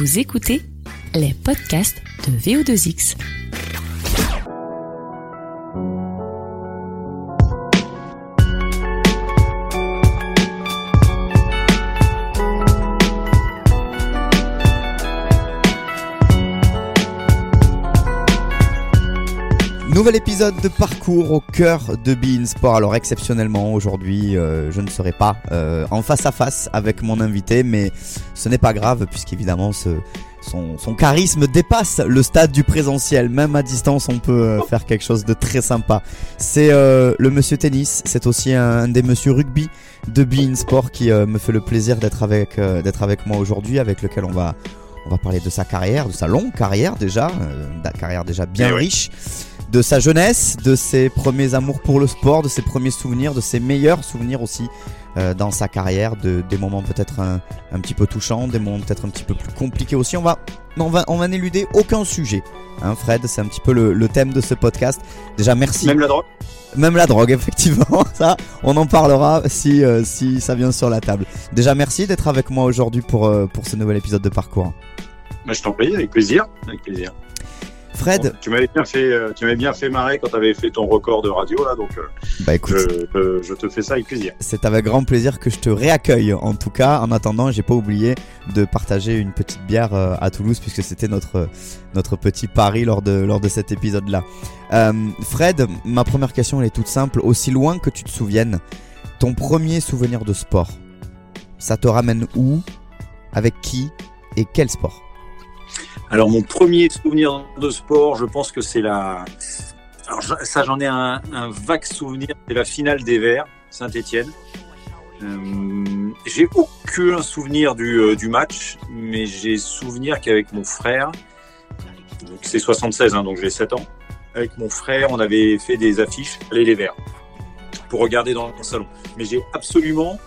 Vous écoutez les podcasts de VO2X. Nouvel épisode de parcours au cœur de Bein Sport. Alors exceptionnellement aujourd'hui, euh, je ne serai pas euh, en face à face avec mon invité, mais ce n'est pas grave puisqu'évidemment ce, son, son charisme dépasse le stade du présentiel. Même à distance, on peut euh, faire quelque chose de très sympa. C'est euh, le monsieur tennis, c'est aussi un, des monsieur rugby de Bein Sport qui euh, me fait le plaisir d'être avec, euh, d'être avec moi aujourd'hui, avec lequel on va, on va parler de sa carrière, de sa longue carrière déjà, euh, la carrière déjà bien Eh ouais. De sa jeunesse, de ses premiers amours pour le sport, de ses premiers souvenirs, de ses meilleurs souvenirs aussi euh, dans sa carrière, de, des moments peut-être un, un petit peu touchants, des moments peut-être un petit peu plus compliqués aussi. On va, on va, on va n'éluder aucun sujet. Hein, Fred, c'est un petit peu le, le thème de ce podcast. Déjà, merci. Même la drogue Même la drogue, effectivement. Ça, on en parlera si, euh, si ça vient sur la table. Déjà, merci d'être avec moi aujourd'hui pour, euh, pour ce nouvel épisode de parcours. Bah, Je t'en prie, avec plaisir. Avec plaisir. Fred, tu m'avais bien fait, euh, tu bien fait marrer quand tu avais fait ton record de radio là, donc euh, bah écoute, je, te fais ça avec plaisir. c'est avec grand plaisir que je te réaccueille. En tout cas, en attendant, j'ai pas oublié de partager une petite bière euh, à Toulouse puisque c'était notre notre petit pari lors de lors de cet épisode-là. Euh, Fred, ma première question elle est toute simple. Aussi loin que tu te souviennes, ton premier souvenir de sport, ça te ramène où, avec qui et quel sport? Alors mon premier souvenir de sport, je pense que c'est la. Alors ça, j'en ai un, vague souvenir. C'est la finale des Verts, Saint-Étienne. Euh, j'ai aucun souvenir du, euh, du match, mais j'ai souvenir qu'avec mon frère, c'est 76, hein, donc j'ai 7 ans, avec mon frère, on avait fait des affiches les les Verts pour regarder dans le salon. Mais j'ai absolument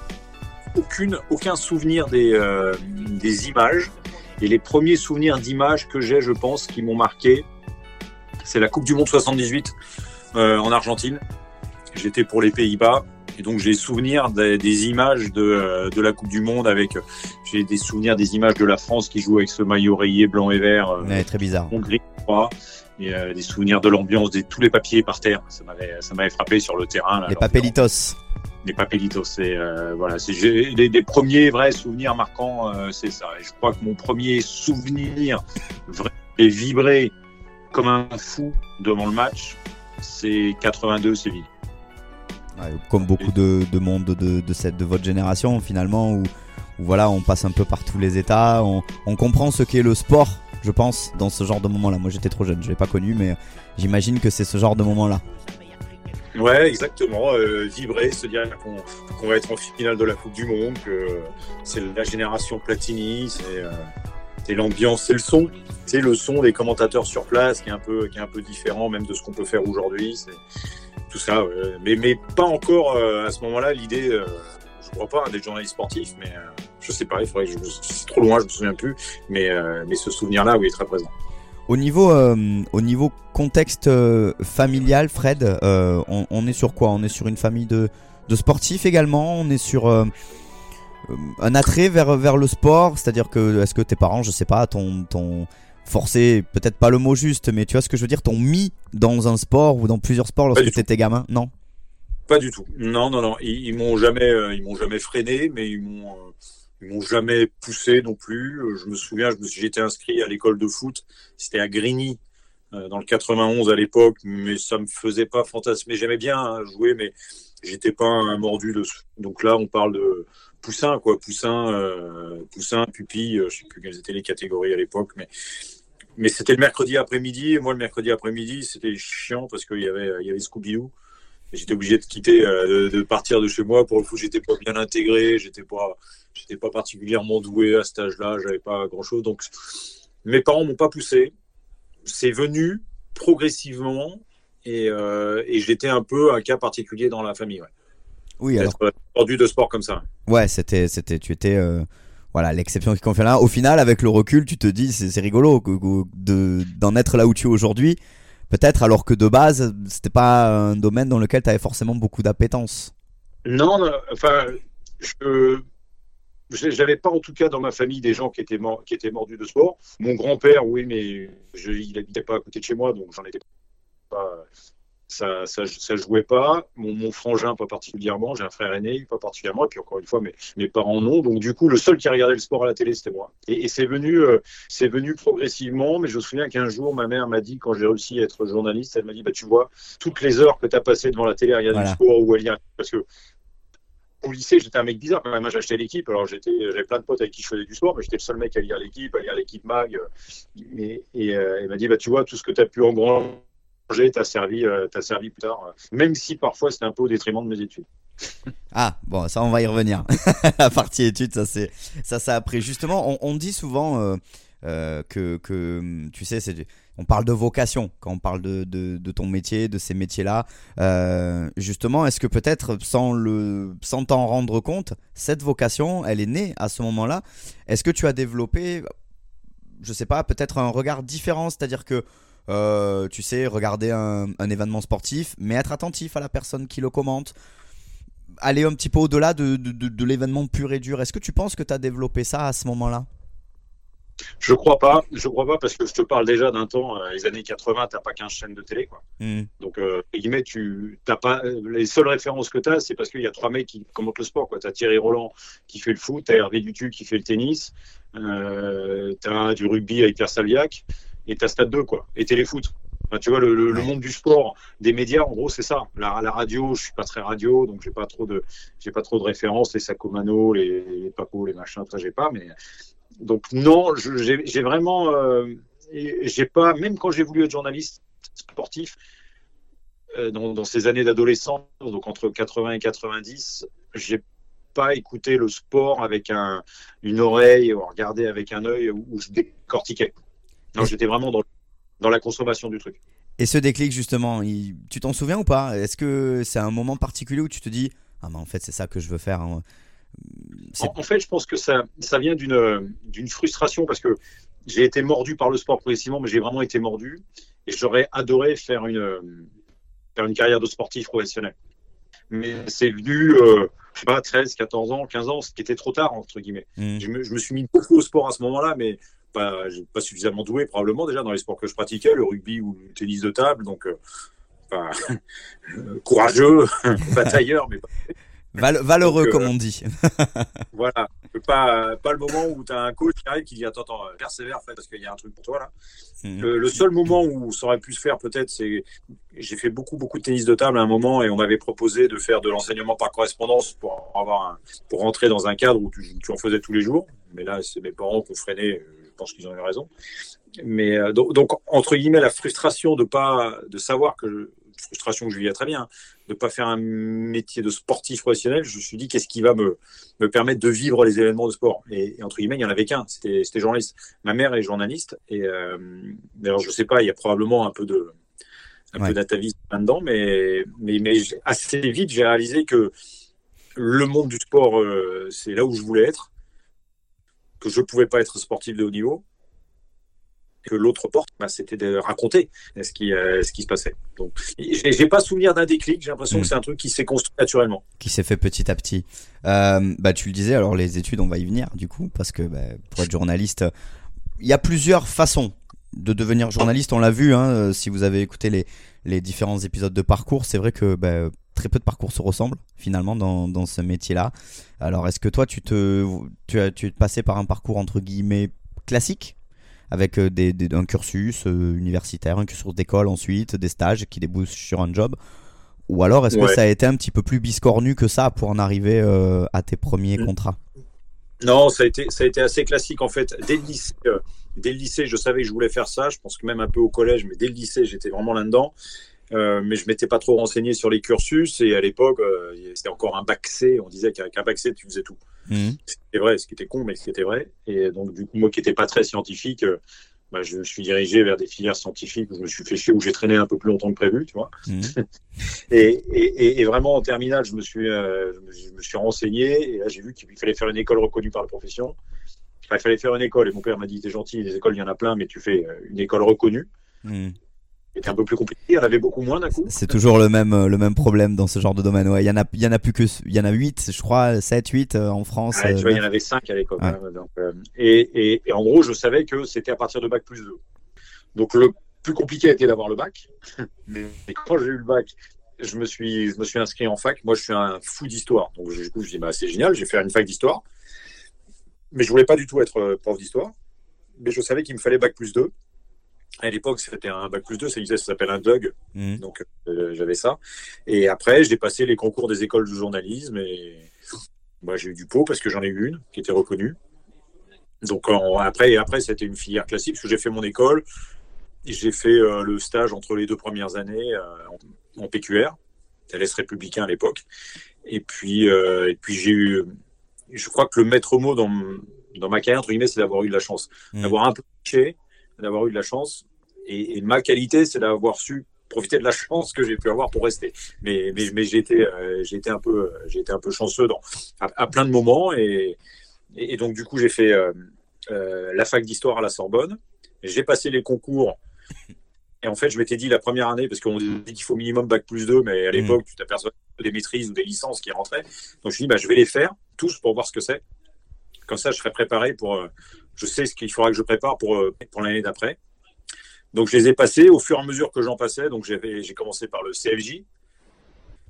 aucun souvenir des, euh, des images. Et les premiers souvenirs d'images que j'ai, je pense, qui m'ont marqué, c'est la Coupe du Monde 78 euh, en Argentine. J'étais pour les Pays-Bas. Et donc j'ai souvenirs des, des images de, euh, de la Coupe du Monde avec, j'ai des souvenirs des images de la France qui joue avec ce maillot rayé blanc et vert, euh, Ouais, Très bizarre. Hongrie, je crois. Et euh, des souvenirs de l'ambiance, des tous les papiers par terre. Ça m'avait, ça m'avait frappé sur le terrain. Là, Les l'ambiance papelitos. les papelitos. C'est euh, voilà, c'est les, les premiers vrais souvenirs marquants, euh, c'est ça. Et je crois que mon premier souvenir vrai et vibré comme un fou devant le match, c'est 82 Séville. Comme beaucoup de, de monde de, cette, de votre génération finalement où, voilà on passe un peu par tous les états on, on comprend ce qu'est le sport je pense dans ce genre de moment là moi j'étais trop jeune je l'ai pas connu mais j'imagine que c'est ce genre de moment là Ouais, exactement. euh, vibrer, se dire qu'on va être en finale de la Coupe du Monde, que c'est la génération Platini, c'est euh, c'est l'ambiance, c'est le son, c'est le son des commentateurs sur place qui est un peu qui est un peu différent même de ce qu'on peut faire aujourd'hui. Tout ça, mais mais pas encore euh, à ce moment-là l'idée. je crois pas hein, des journalistes sportifs, mais euh, je sais pas. Il faudrait que je c'est trop loin, je me souviens plus. Mais mais ce souvenir-là, oui, est très présent. Au niveau euh, au niveau contexte euh, familial Fred euh, on, on est sur quoi? On est sur une famille de, de sportifs également? On est sur euh, euh, un attrait vers, vers le sport? C'est à dire que est-ce que tes parents je sais pas ton ton forcé peut-être pas le mot juste mais tu vois ce que je veux dire t'ont mis dans un sport ou dans plusieurs sports lorsque t'étais gamin? Non? Pas du tout. Non, non, non. Ils, ils m'ont jamais, euh, ils m'ont jamais freiné, mais ils m'ont, euh, ils m'ont jamais poussé non plus. Euh, Je me souviens, j'étais inscrit à l'école de foot. C'était à Grigny, euh, dans le 91 à l'époque, mais ça me faisait pas fantasmer. J'aimais bien hein, jouer, mais j'étais pas un mordu de. Donc là, on parle de poussin, quoi. Poussin, euh, poussin, pupille. euh, Je sais plus quelles étaient les catégories à l'époque, mais. Mais c'était le mercredi après-midi, moi le mercredi après-midi c'était chiant parce qu'il y avait, il y avait Scooby-Doo. J'étais obligé de quitter, euh, de, de partir de chez moi pour le coup. J'étais pas bien intégré, j'étais pas, j'étais pas particulièrement doué à cet âge-là. J'avais pas grand-chose. Donc, mes parents m'ont pas poussé. C'est venu progressivement et, euh, et j'étais un peu un cas particulier dans la famille. Ouais. oui alors tordu de sport comme ça. Ouais, c'était, c'était, tu étais, euh, voilà, l'exception qui confirme là. Au final, avec le recul, tu te dis, c'est, rigolo d'en être là où tu es aujourd'hui. Peut-être alors que de base, c'était pas un domaine dans lequel tu avais forcément beaucoup d'appétence. Non, enfin, je, j'avais pas en tout cas dans ma famille des gens qui étaient, qui étaient mordus de sport. Mon grand-père, oui, mais je, il habitait pas à côté de chez moi, donc j'en étais pas. Ça, ça, jouait pas. Mon, frangin, pas particulièrement. J'ai un frère aîné, pas particulièrement. Et puis encore une fois, mes, mes parents non. Donc du coup, le seul qui regardait le sport à la télé, c'était moi. Et, c'est venu, euh, c'est venu progressivement. Mais je me souviens qu'un jour, ma mère m'a dit, quand j'ai réussi à être journaliste, elle m'a dit, bah tu vois, toutes les heures que tu as passées devant la télé à regarder le sport ou à lire, parce que au lycée, j'étais un mec bizarre quand même. J'achetais l'équipe. Alors, j'étais, j'avais plein de potes avec qui je faisais du sport, mais j'étais le seul mec à lire l'équipe, à lire l'équipe mag. Et, et euh, il m'a dit, bah, tu vois, tout ce que tu as pu engranger t'a servi, euh, servi plus tard. Même si parfois c'était un peu au détriment de mes études. Ah, bon, ça, on va y revenir. La partie études, ça, c'est, ça, ça après. Justement, on, dit souvent euh, que, que, tu sais, c'est on parle de vocation quand on parle de, de, ton métier, de ces métiers-là. Euh, justement, est-ce que peut-être sans le sans t'en rendre compte, cette vocation, elle est née à ce moment-là? Est-ce que tu as développé, je sais pas, peut-être un regard différent, c'est-à-dire que euh, tu sais, regarder un, un, événement sportif, mais être attentif à la personne qui le commente, aller un petit peu au-delà de, de, de l'événement pur et dur. Est-ce que tu penses que tu as développé ça à ce moment-là? Je crois pas, je crois pas parce que je te parle déjà d'un temps, euh, les années 80, t'as pas 15 chaînes de télé, quoi. Hmm. Donc, euh, tu t'as pas les seules références que tu as, c'est parce qu'il y a trois mecs qui commentent le sport, quoi. T'as Thierry Roland qui fait le foot, t'as Hervé Dutu qui fait le tennis, euh, t'as du rugby avec Pierre Salviac et t'as Stade 2, quoi. Et téléfoot. Enfin, tu vois, le, monde du sport, des médias, en gros, c'est ça. La, la, radio, je suis pas très radio, donc j'ai pas trop de, j'ai pas trop de références, les Sacomano, les, les Paco, les machins, ça j'ai pas, mais donc non, j'ai vraiment, euh, j'ai pas, même quand j'ai voulu être journaliste sportif, euh, dans, ces années d'adolescence, donc entre 80 et 90, j'ai pas écouté le sport avec un, une oreille ou regardé avec un œil où je décortiquais. Non, j'étais vraiment dans, dans la consommation du truc. Et ce déclic justement, tu t'en souviens ou pas? Est-ce que c'est un moment particulier où tu te dis ah mais en fait c'est ça que je veux faire hein? En, fait, je pense que ça, ça vient d'une frustration parce que j'ai été mordu par le sport progressivement, mais j'ai vraiment été mordu et j'aurais adoré faire une, faire une carrière de sportif professionnel. Mais c'est venu, euh, je sais pas, 13, 14 ans, 15 ans, ce qui était trop tard, entre guillemets. Mmh. Je, me, je, me, suis mis beaucoup au sport à ce moment-là, mais pas, pas suffisamment doué, probablement, déjà dans les sports que je pratiquais, le rugby ou le tennis de table. Donc, euh, courageux, batailleur, mais pas. valeureux, comme euh, on dit. voilà. Pas, pas le moment où tu as un coach qui arrive qui dit Attends, attends, persévère, parce qu'il y a un truc pour toi là. Mhm. Le, seul moment où ça aurait pu se faire, peut-être, c'est. J'ai fait beaucoup, beaucoup de tennis de table à un moment et on m'avait proposé de faire de l'enseignement par correspondance pour, avoir pour rentrer dans un cadre où tu, en faisais tous les jours. Mais là, c'est mes parents qui ont freiné. Je pense qu'ils ont eu raison. Mais euh, donc, donc, entre guillemets, la frustration de pas de savoir que frustration que je vivais très bien, de ne pas faire un métier de sportif professionnel, je me suis dit qu'est-ce qui va me, me permettre de vivre les événements de sport? Et, entre guillemets, il n'y en avait qu'un, c'était journaliste. Ma mère est journaliste, et euh, d'ailleurs, je ne sais pas, il y a probablement un peu de un peu d'atavisme là-dedans, mais, mais, mais assez vite, j'ai réalisé que le monde du sport, euh, c'est là où je voulais être, que je ne pouvais pas être sportif de haut niveau, que l'autre porte, bah, c'était de raconter ce qui, euh, ce qui se passait. Donc, j'ai pas souvenir d'un déclic. J'ai l'impression que hmm. c'est un truc qui s'est construit naturellement, qui s'est fait petit à petit. Euh, bah, tu le disais. Alors, les études, on va y venir du coup, parce que bah, pour être journaliste, il y a plusieurs façons de devenir journaliste. On l'a vu. Hein, euh, si vous avez écouté les, les différents épisodes de parcours, c'est vrai que bah, très peu de parcours se ressemblent finalement dans, dans ce métier-là. Alors, est-ce que toi, tu te, tu as, tu es passé par un parcours entre guillemets classique avec euh, des, un cursus euh, universitaire, un cursus d'école ensuite, des stages qui débouchent sur un job? Ou alors est-ce que ça a été un petit peu plus biscornu que ça pour en arriver euh, à tes premiers mm. contrats? Non, ça a, été, ça a été assez classique en fait. Dès le, lycée, dès le lycée, je savais que je voulais faire ça. Je pense que même un peu au collège, mais dès le lycée, j'étais vraiment là-dedans. Mais je m'étais pas trop renseigné sur les cursus et à l'époque c'était encore un bac C on disait qu'avec un bac C tu faisais tout Mhm. C'était vrai, ce qui était con, mais ce qui était vrai. Et donc, du coup, moi qui n'étais pas très scientifique, euh, bah, je me suis dirigé vers des filières scientifiques où je me suis fait chier, où j'ai traîné un peu plus longtemps que prévu, tu vois. Mhm. et, et, vraiment, en terminale, je me suis, euh, je me suis renseigné, et là, j'ai vu qu'il fallait faire une école reconnue par la profession. il fallait faire une école, et mon père m'a dit, t'es gentil, les écoles, il y en a plein, mais tu fais euh, une école reconnue. Mhm. Était un peu plus compliqué. Il y en avait beaucoup moins d'un coup. C'est toujours le même, le même problème dans ce genre de domaine. Ouais, il y en a, il y en a plus que, il y en a 8, je crois, 7, 8 en France. tu vois, il y en avait 5 à l'époque. Hein, et, et, et, en gros, je savais que c'était à partir de bac plus 2. Donc le plus compliqué été d'avoir le bac. Mais quand j'ai eu le bac, je me suis, je me suis inscrit en fac. Moi, je suis un fou d'histoire. Donc, du coup, je dis, bah, c'est génial, je vais faire une fac d'histoire. Mais je voulais pas du tout être euh, prof d'histoire. Mais je savais qu'il me fallait bac plus 2. À l'époque, c'était un bac plus 2, ça, ça s'appelle un DUG. Mmh. Donc, euh, j'avais ça. Et après, j'ai passé les concours des écoles de journalisme et bah, j'ai eu du pot parce que j'en ai eu une qui était reconnue. Donc, après, après c'était une filière classique parce que j'ai fait mon école. J'ai fait euh, le stage entre les deux premières années en PQR, TLS républicain à l'époque. Et puis, euh, et puis j'ai eu, je crois que le maître mot dans, dans ma carrière, entre guillemets, c'est d'avoir eu de la chance. Mmh. D'avoir un peu touché, d'avoir eu de la chance. Et, ma qualité, c'est d'avoir su profiter de la chance que j'ai pu avoir pour rester. Mais, mais, mais j'ai été, euh, un peu, un peu chanceux dans, à, plein de moments. Et, et, donc, du coup, j'ai fait euh, la fac d'histoire à la Sorbonne. J'ai passé les concours et en fait, je m'étais dit la première année, parce qu'on dit qu'il faut minimum bac plus 2, mais à mm. l'époque, tu t'aperçois des maîtrises ou des licences qui rentraient. Donc je me suis dit, bah, je vais les faire tous pour voir ce que c'est. Comme ça, je serai préparé pour. Je sais ce qu'il faudra que je prépare pour, euh, pour l'année d'après. Donc je les ai passés au fur et à mesure que j'en passais. Donc j'ai commencé par le CFJ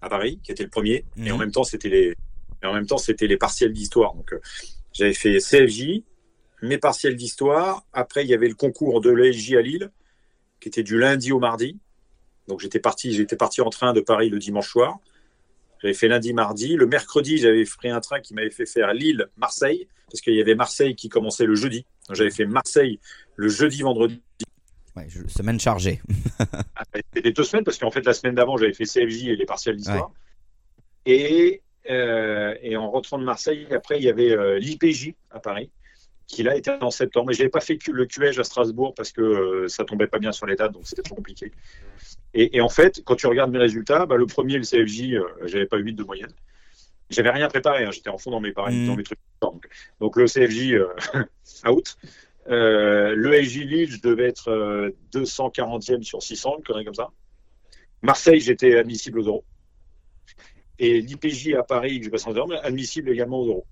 à Paris, qui était le premier. Et en mm. même temps, c'était les, et en même temps, c'était les partiels d'histoire. Donc euh, j'avais fait CFJ, mes partiels d'histoire. Après, il y avait le concours de l'ESJ à Lille qui était du lundi au mardi. Donc j'étais parti, j'étais parti en train de Paris le dimanche soir. J'avais fait lundi, mardi. Le mercredi, j'avais pris un train qui m'avait fait faire Lille-Marseille, parce qu'il y avait Marseille qui commençait le jeudi. J'avais fait Marseille le jeudi, vendredi. Ouais, semaine chargée. Ah, c'était deux semaines, parce qu'en fait, la semaine d'avant, j'avais fait CFJ et les partiels d'histoire. Et, euh, et, en rentrant de Marseille, après, il y avait euh, l'IPJ à Paris qui là était en septembre. Mais je n'avais pas fait le QEJ à Strasbourg parce que euh, ça tombait pas bien sur les dates, donc c'était trop compliqué. Et, en fait, quand tu regardes mes résultats, bah, le premier, le CFJ, euh, j'avais pas 8 de moyenne. J'avais rien préparé, hein. j'étais en fond dans mes, paris, mmh. dans mes trucs. Donc, le CFJ, euh, out. le LJ Lille, je devais être 240e sur 600, une connerie comme ça. Marseille, j'étais admissible aux euros. Et l'IPJ à Paris, que je passe en mais admissible également aux euros.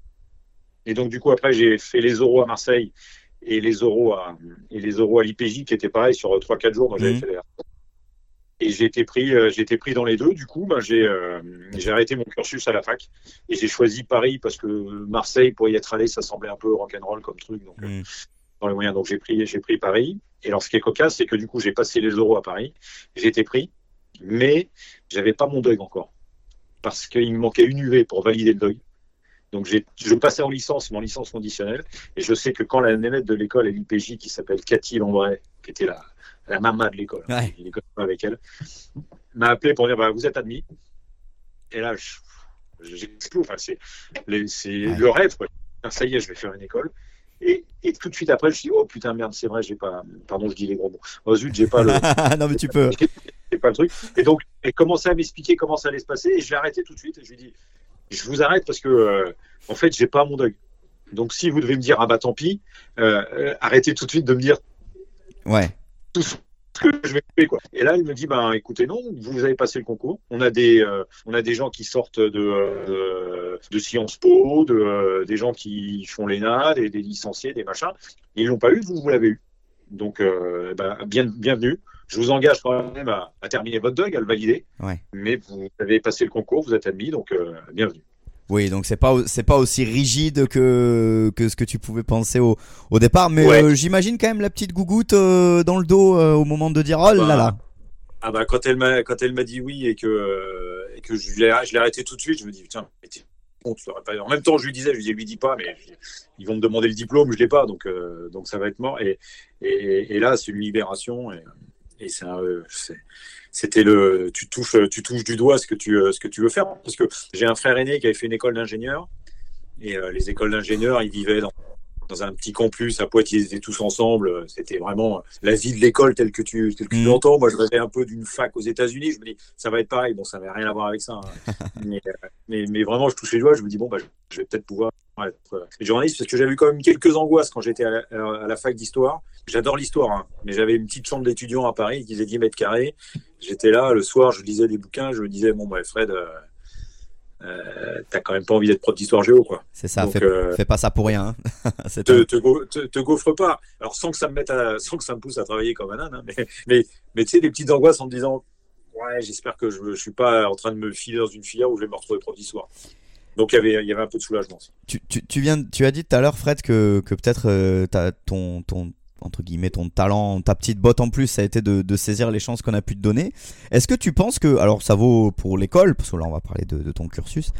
Et donc, du coup, après, j'ai fait les euros à Marseille et les euros à, et les euros à l'IPJ qui étaient pareils sur 3-4 jours. Donc, j'avais mmh. fait les et j'ai été pris, euh, j'ai été pris dans les deux. Du coup, ben, j'ai, euh, j'ai arrêté mon cursus à la fac et j'ai choisi Paris parce que Marseille, pour y être allé, ça semblait un peu rock'n'roll comme truc. Donc, mmh. dans les moyens, donc j'ai pris, j'ai pris Paris. Et alors, ce qui est cocasse, c'est que du coup, j'ai passé les euros à Paris. J'ai été pris, mais j'avais pas mon deuil encore parce qu'il me manquait une UV pour valider le deuil. Donc je passais en licence, mon licence conditionnelle, et je sais que quand la nénette de l'école à l'IPJ, qui s'appelle Cathy Lambray, qui était la, la maman de l'école, ouais. avec elle, m'a appelé pour dire bah, vous êtes admis. Et là, j'explose. Enfin, c'est le rêve. Quoi. Ça y est, je vais faire une école. Et, et, tout de suite après, je dis oh putain merde, c'est vrai, j'ai pas. Pardon, je dis les gros mots. Oh zut, j'ai pas le. non mais tu peux. J'ai pas le truc. Et donc, elle commençait à m'expliquer comment ça allait se passer, et je l'ai arrêté tout de suite. Et je lui dis je vous arrête parce que, euh, en fait, j'ai pas mon deuil. Donc, si vous devez me dire, ah bah tant pis, euh, euh, arrêtez tout de suite de me dire ouais. Tout ce que je vais faire. Quoi. Et là, il me dit, bah écoutez, non, vous avez passé le concours. On a des, on a des gens qui sortent de, de, Sciences Po, de, des gens qui font l'ENA, des, des licenciés, des machins. Ils l'ont pas eu, vous, vous l'avez eu. Donc, bah, bien, bienvenue. Je vous engage quand même à, terminer votre dog, à le valider. Mais vous avez passé le concours, vous êtes admis, donc euh, bienvenue. Oui, donc c'est pas c'est pas aussi rigide que que ce que tu pouvais penser au, au départ, mais euh, j'imagine quand même la petite gougoute euh, dans le dos au moment de dire oh là là. Bah, ah bah quand elle m'a quand elle m'a dit oui et que et que je l'ai je l'ai arrêté tout de suite, je me dis putain, pas... En même temps, je lui disais, je lui disais, lui dis pas, mais ils vont me demander le diplôme, je l'ai pas, donc donc ça va être mort. Et, et, et là, c'est une libération. Et, et euh, c'était le, tu touches, tu touches du doigt ce que tu, euh, ce que tu veux faire. Parce que j'ai un frère aîné qui avait fait une école d'ingénieur. Et euh, les écoles d'ingénieurs, ils vivaient dans dans un petit campus à Poitiers, ils étaient tous ensemble. C'était vraiment la vie de l'école telle que tu, telle que tu Mhm. l'entends. Moi, je rêvais un peu d'une fac aux États-Unis. Je me dis, ça va être pareil. Bon, ça n'avait rien à voir avec ça. hein. mais, euh, mais, mais vraiment, je touche les doigts. Je me dis, bon, bah, je vais peut-être pouvoir être euh, journaliste parce que j'avais eu quand même quelques angoisses quand j'étais à, la- à la fac d'histoire. J'adore l'histoire, hein, mais j'avais une petite chambre d'étudiant à Paris qui faisait 10 mètres carrés. J'étais là le soir, je lisais des bouquins. Je me disais, bon, bah, Fred, euh, euh, t'as quand même pas envie d'être prof d'histoire géo, quoi. C'est ça, Donc, fais, euh, fais pas ça pour rien. hein. Te, te, go- te- te gaufre pas. Alors sans que ça me mette à- sans que ça me pousse à travailler comme un âne, hein, mais, mais, mais tu sais, des petites angoisses en me disant Ouais, j'espère que je ne suis pas en train de me filer dans une filière où je vais me retrouver prof d'histoire. Donc il y avait, il y avait un peu de soulagement. Tu, tu, tu viens, tu as dit tout à l'heure, Fred, que, que peut-être euh, ton, ton, entre guillemets, ton talent, ta petite botte en plus, ça a été de, saisir les chances qu'on a pu te donner. Est-ce que tu penses que, alors ça vaut pour l'école, parce que là on va parler de, ton cursus,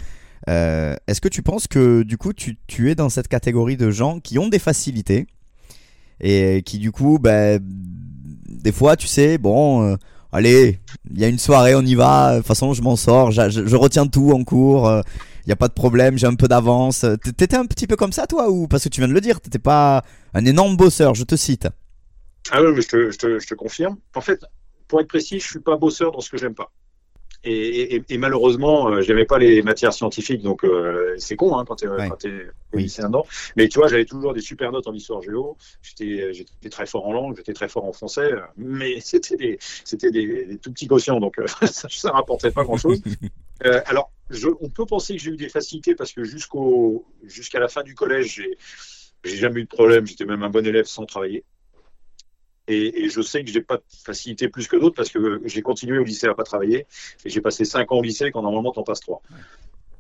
euh, est-ce que tu penses que du coup tu, es dans cette catégorie de gens qui ont des facilités et qui du coup, ben, des fois, tu sais, bon, euh, allez, il y a une soirée, on y va, de toute façon je m'en sors, je, retiens tout en cours. euh, y a pas de problème, j'ai un peu d'avance. T'étais un petit peu comme ça, toi, ou parce que tu viens de le dire, t'étais pas un énorme bosseur, je te cite. Ah oui, mais je te, je, te, je te confirme. En fait, pour être précis, je suis pas bosseur dans ce que j'aime pas. Et, et, et malheureusement, euh, j'aimais pas les matières scientifiques, donc euh, c'est con hein, quand t'es Ouais. Oui. lycéen dedans. Mais tu vois, j'avais toujours des super notes en histoire géo. J'étais j'étais très fort en langue, j'étais très fort en français, euh, mais c'était des c'était des, des tout petits quotients, donc euh, ça, ça rapportait pas grand chose. Euh, alors, je, on peut penser que j'ai eu des facilités parce que jusqu'au jusqu'à la fin du collège, j'ai j'ai jamais eu de problème. J'étais même un bon élève sans travailler. Et, et je sais que j'ai pas de facilité plus que d'autres parce que j'ai continué au lycée à pas travailler et j'ai passé cinq ans au lycée quand normalement t'en passes trois.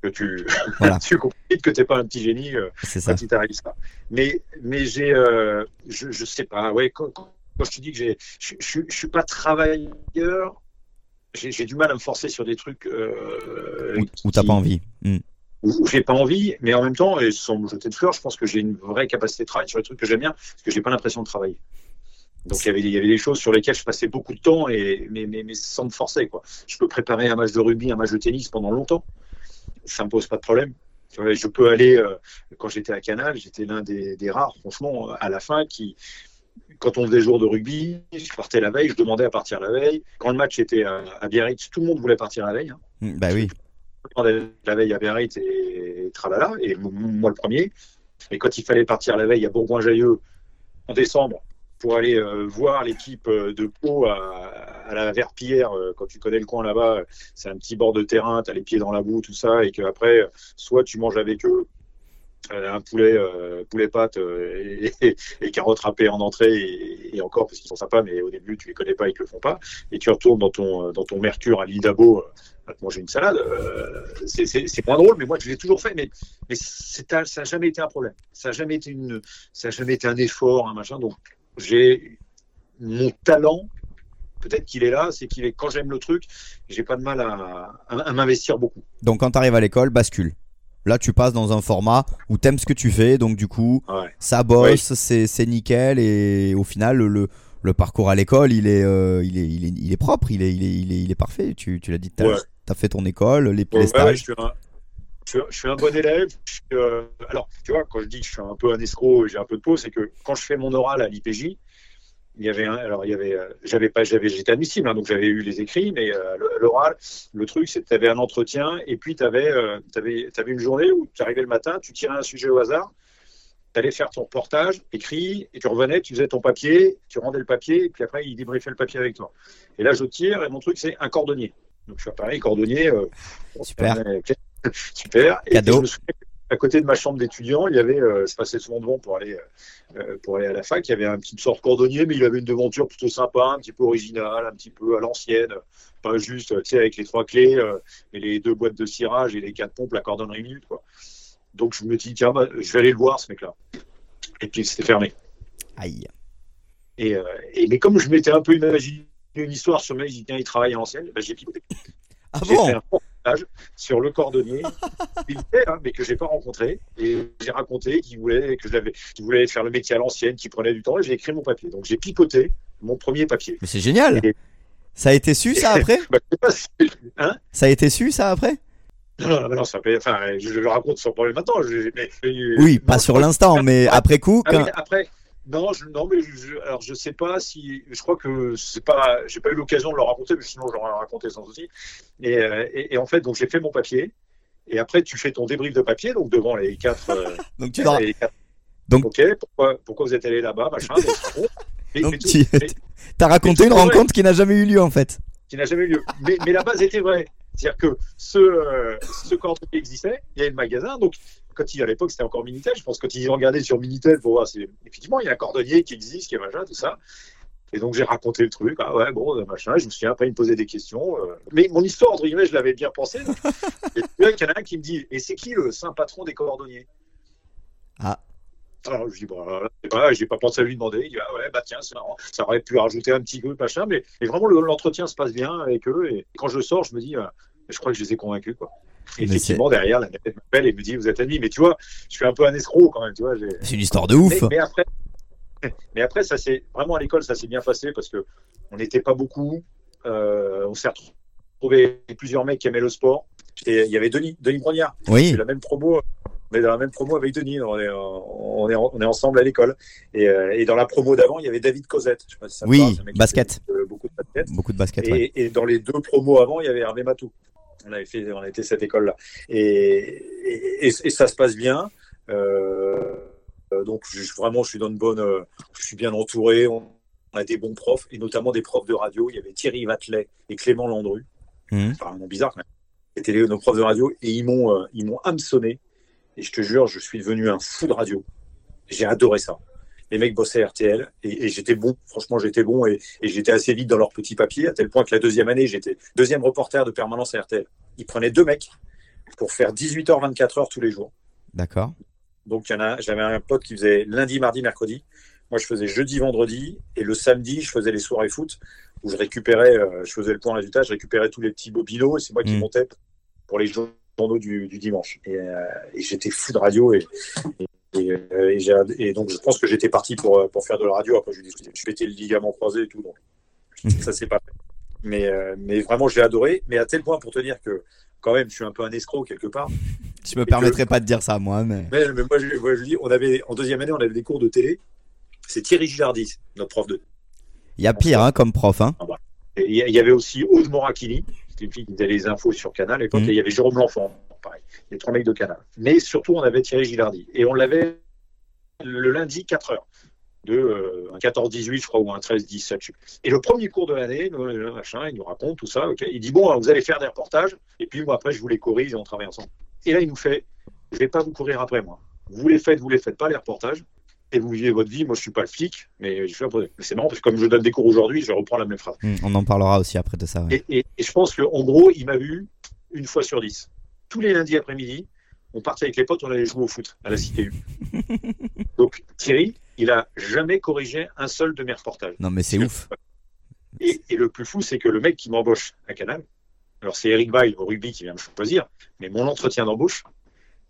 Que tu, Voilà. tu comprends que t'es pas un petit génie euh, ça. quand t'arrive ça. Mais, mais j'ai, euh, je, je sais pas, ouais, quand, je te dis que j'ai, je, je, je suis pas travailleur, j'ai du mal à me forcer sur des trucs euh, Ou, ou t'as pas envie. Hmm. où j'ai pas envie, mais en même temps, et sans me jeter de fleurs, je pense que j'ai une vraie capacité de travail sur les trucs que j'aime bien, parce que j'ai pas l'impression de travailler. Donc il y avait, il y avait des choses sur lesquelles je passais beaucoup de temps, et, mais, mais, mais sans me forcer. Quoi. Je peux préparer un match de rugby, un match de tennis pendant longtemps, ça me pose pas de problème. Je peux aller, euh, quand j'étais à Canal, j'étais l'un des, des rares, franchement, à la fin, qui, quand on faisait jour de rugby, je partais la veille, je demandais à partir la veille. Quand le match était à, à Biarritz, tout le monde voulait partir la veille. hein Hmm, Bah oui. la veille à Biarritz et, et tralala, et moi le premier. Et quand il fallait partir la veille à Bourgoin-Jallieu en décembre pour aller euh, voir l'équipe euh, de Pau à, à la Verpillière, euh, quand tu connais le coin là-bas, c'est un petit bord de terrain, tu as les pieds dans la boue, tout ça, et qu'après, soit tu manges avec eux un poulet, euh, poulet pâte et, et, carottes râpées en entrée, et, encore parce qu'ils sont sympas, mais au début tu les connais pas, ils te le font pas, et tu retournes dans ton, dans ton Mercure à l'île d'Abo à te manger une salade. c'est- moins drôle, mais moi je l'ai toujours fait, mais, mais ça n'a jamais été un problème. Ça n'a jamais été jamais été un effort, un machin. Donc j'ai mon talent. Peut-être qu'il est là, c'est qu'il est quand j'aime le truc, j'ai pas de mal à, à- à m'investir beaucoup. Donc quand t'arrives à l'école, bascule. Là, tu passes dans un format où t'aimes ce que tu fais, donc du coup, Ouais. ça bosse, c'est c'est nickel, et au final, le, le parcours à l'école, il est, euh, il est, il est, il est propre, il est, il est, il est, il est parfait. Tu, tu l'as dit. Ouais. T'as fait ton école, les, Ouais, stages. je, suis un, je, suis, je suis un bon élève. Je euh, alors, tu vois, quand je dis que je suis un peu un escroc, j'ai un peu de peau, c'est que quand je fais mon oral à l'IPJ, il y avait un, alors il y avait, euh, j'avais pas, j'avais, j'étais admissible, hein, donc j'avais eu les écrits, mais euh, l'oral, le truc, c'est que tu avais un entretien et puis tu avais, avais, une journée où tu arrivais le matin, tu tirais un sujet au hasard, tu allais faire ton reportage écrit et tu revenais, tu faisais ton papier, tu rendais le papier et puis après il débriefait le papier avec toi. Et là je tire et mon truc c'est un cordonnier. Donc je suis pareil, cordonnier. euh, Super. Super. Et Cadeau. je me souviens à côté de ma chambre d'étudiant, il y avait, euh, passé souvent devant pour aller, euh, pour aller à la fac, il y avait un petit sort de cordonnier, mais il avait une devanture plutôt sympa, un petit peu originale, un petit peu à l'ancienne, pas juste, tu sais, avec les trois clés, euh, et les deux boîtes de cirage et les quatre pompes, la cordonnerie minute, quoi. Donc je me dis, tiens, bah, je vais aller le voir, ce mec-là. Et puis c'était fermé. Aïe. Et, euh, et- mais comme je m'étais un peu imaginé une histoire sur le mec, j'ai dit, tiens, il travaille à l'ancienne, bah, j'ai pipoté. Ah bon? Sur le cordonnier, il était, hein, mais que j'ai pas rencontré. Et j'ai raconté qu'il voulait, que je l'avais, qu'il voulait faire le métier à l'ancienne, qu'il prenait du temps, et j'ai écrit mon papier. Donc j'ai pipoté mon premier papier. Mais c'est génial. Et- Ça a été su ça après Bah, pas si- hein Ça a été su ça après Non, non, non, ça peut, enfin, je, le raconte sans problème maintenant. je- mais- mais- Oui, pas sur l'instant, mais après coup, Ah quand... oui, après, non, je, non, mais je, je- alors je sais pas si, je crois que c'est pas, j'ai pas eu l'occasion de le raconter, mais sinon j'aurais raconté sans souci. Et, euh, et, et en fait, donc j'ai fait mon papier. Et après, tu fais ton débrief de papier, donc devant les quatre. euh, donc tu les quatre- Donc- ok, pourquoi, pourquoi vous êtes allé là-bas, machin. Mais- Donc tu- T'as raconté une vrai. rencontre qui n'a jamais eu lieu en fait. qui n'a jamais eu lieu. Mais, mais la base était vraie. C'est-à-dire que ce, euh, ce cordonnier existait, il y avait le magasin, donc quand il, à l'époque c'était encore Minitel, je pense que quand ils ont regardé sur Minitel pour voir, effectivement, il y a un cordonnier qui existe, qui est machin, tout ça. Et donc j'ai raconté le truc, ah ouais, bon, euh, machin, je me souviens, après il me posait des questions. euh, mais mon histoire, entre guillemets, je l'avais bien pensé. donc. Et puis il y en a un qui me dit, et c'est qui le saint patron des cordonniers? Ah. Alors je dis, bon, pas, j'ai pas pensé à lui demander. Il dit, ah ouais, bah tiens, c'est marrant. Ça aurait pu rajouter un petit peu, machin, mais, vraiment le- l'entretien se passe bien avec eux. Et quand je sors, je me dis, je crois que je les ai convaincus, quoi. Et Mais effectivement, derrière, la nette m'appelle et me dit, vous êtes amis. Mais tu vois, je suis un peu un escroc quand même, C'est une histoire de ouf. mais, mais après, mais après, ça c'est vraiment à l'école, ça s'est bien passé parce que on n'était pas beaucoup. Euh, on s'est retrouvé plusieurs mecs qui aimaient le sport. Et il y avait Denis, Denis Brognard. Oui, la même promo. On est dans la même promo avec Denis. On est, on est, on est ensemble à l'école. Et, euh, et dans la promo d'avant, il y avait David Cosette. Je sais pas si ça te Oui, parle, basket. euh, beaucoup de basket. beaucoup de basket. ouais. Et dans les deux promos avant, il y avait Hervé Matou. On avait fait, on était cette école-là. Et, et, et- et ça se passe bien. Euh, euh, donc je- vraiment, je suis dans une bonne, euh, je suis bien entouré. On, on a des bons profs et notamment des profs de radio. Il y avait Thierry Vatelet et Clément Landru. Mhm. C'est vraiment bizarre quand même. C'était nos profs de radio et ils m'ont, ils m'ont hameçonné. Et je te jure, je suis devenu un fou de radio. J'ai adoré ça. Les mecs bossaient à RTL et, et j'étais bon. Franchement, j'étais bon et, et j'étais assez vite dans leur petit papier à tel point que la deuxième année, j'étais deuxième reporter de permanence à RTL. Ils prenaient deux mecs pour faire 18h, 24h tous les jours. D'accord. Donc, il y en a, j'avais un pote qui faisait lundi, mardi, mercredi. Moi, je faisais jeudi, vendredi. Et le samedi, je faisais les soirées foot où je récupérais, euh, je faisais le point résultat, je récupérais tous les petits bobinos et c'est moi qui Mm. montais pour les journaux du, du dimanche. Et, euh, et j'étais fou de radio et, et, et, euh, et donc je pense que j'étais parti pour, euh, pour faire de la radio. Après, je, je pété le ligament croisé et tout. Donc, ça, c'est pas fait. Mais, euh, mais vraiment, j'ai adoré. Mais à tel point pour te dire que quand même, je suis un peu un escroc quelque part. Je me permettrais pas de dire ça moi, mais. Mais, mais moi, je, moi, je dis, on avait, en deuxième année, on avait des cours de télé. C'est Thierry Gilardi, notre prof de Il y a pire hein, comme prof. Hein. Et Il y a- il y avait aussi Aude c'était une fille qui faisait les infos sur Canal à l'époque, Mhm. et il y avait Jérôme L'Enfant, pareil, les trois mecs de Canal. Mais surtout, on avait Thierry Gilardi. Et on l'avait le lundi 4 heures, de euh, un 14-18, je crois, ou un 13-17. je sais plus. Et le premier cours de l'année, machin, il nous raconte tout ça. Il dit Bon, vous allez faire des reportages, et puis moi, après, je vous les corrige et on travaille ensemble. Et là, il nous fait Je vais pas vous courir après, moi. Vous les faites, vous les faites pas, les reportages. Et vous vivez votre vie. Moi, je suis pas le flic, mais je. Mais c'est marrant parce que comme je donne des cours aujourd'hui, je reprends la même phrase. Hmm, On en parlera aussi après de ça. ouais. Et, et- et je pense qu'en gros, il m'a vu une fois sur dix. Tous les lundis après-midi, on partait avec les potes, on allait jouer au foot à la Cité U. Donc Thierry, il a jamais corrigé un seul de mes reportages. Non mais c'est ouf. Et, et le plus fou, c'est que le mec qui m'embauche à Canal, alors c'est Eric Bail au rugby qui vient me choisir, mais mon entretien d'embauche,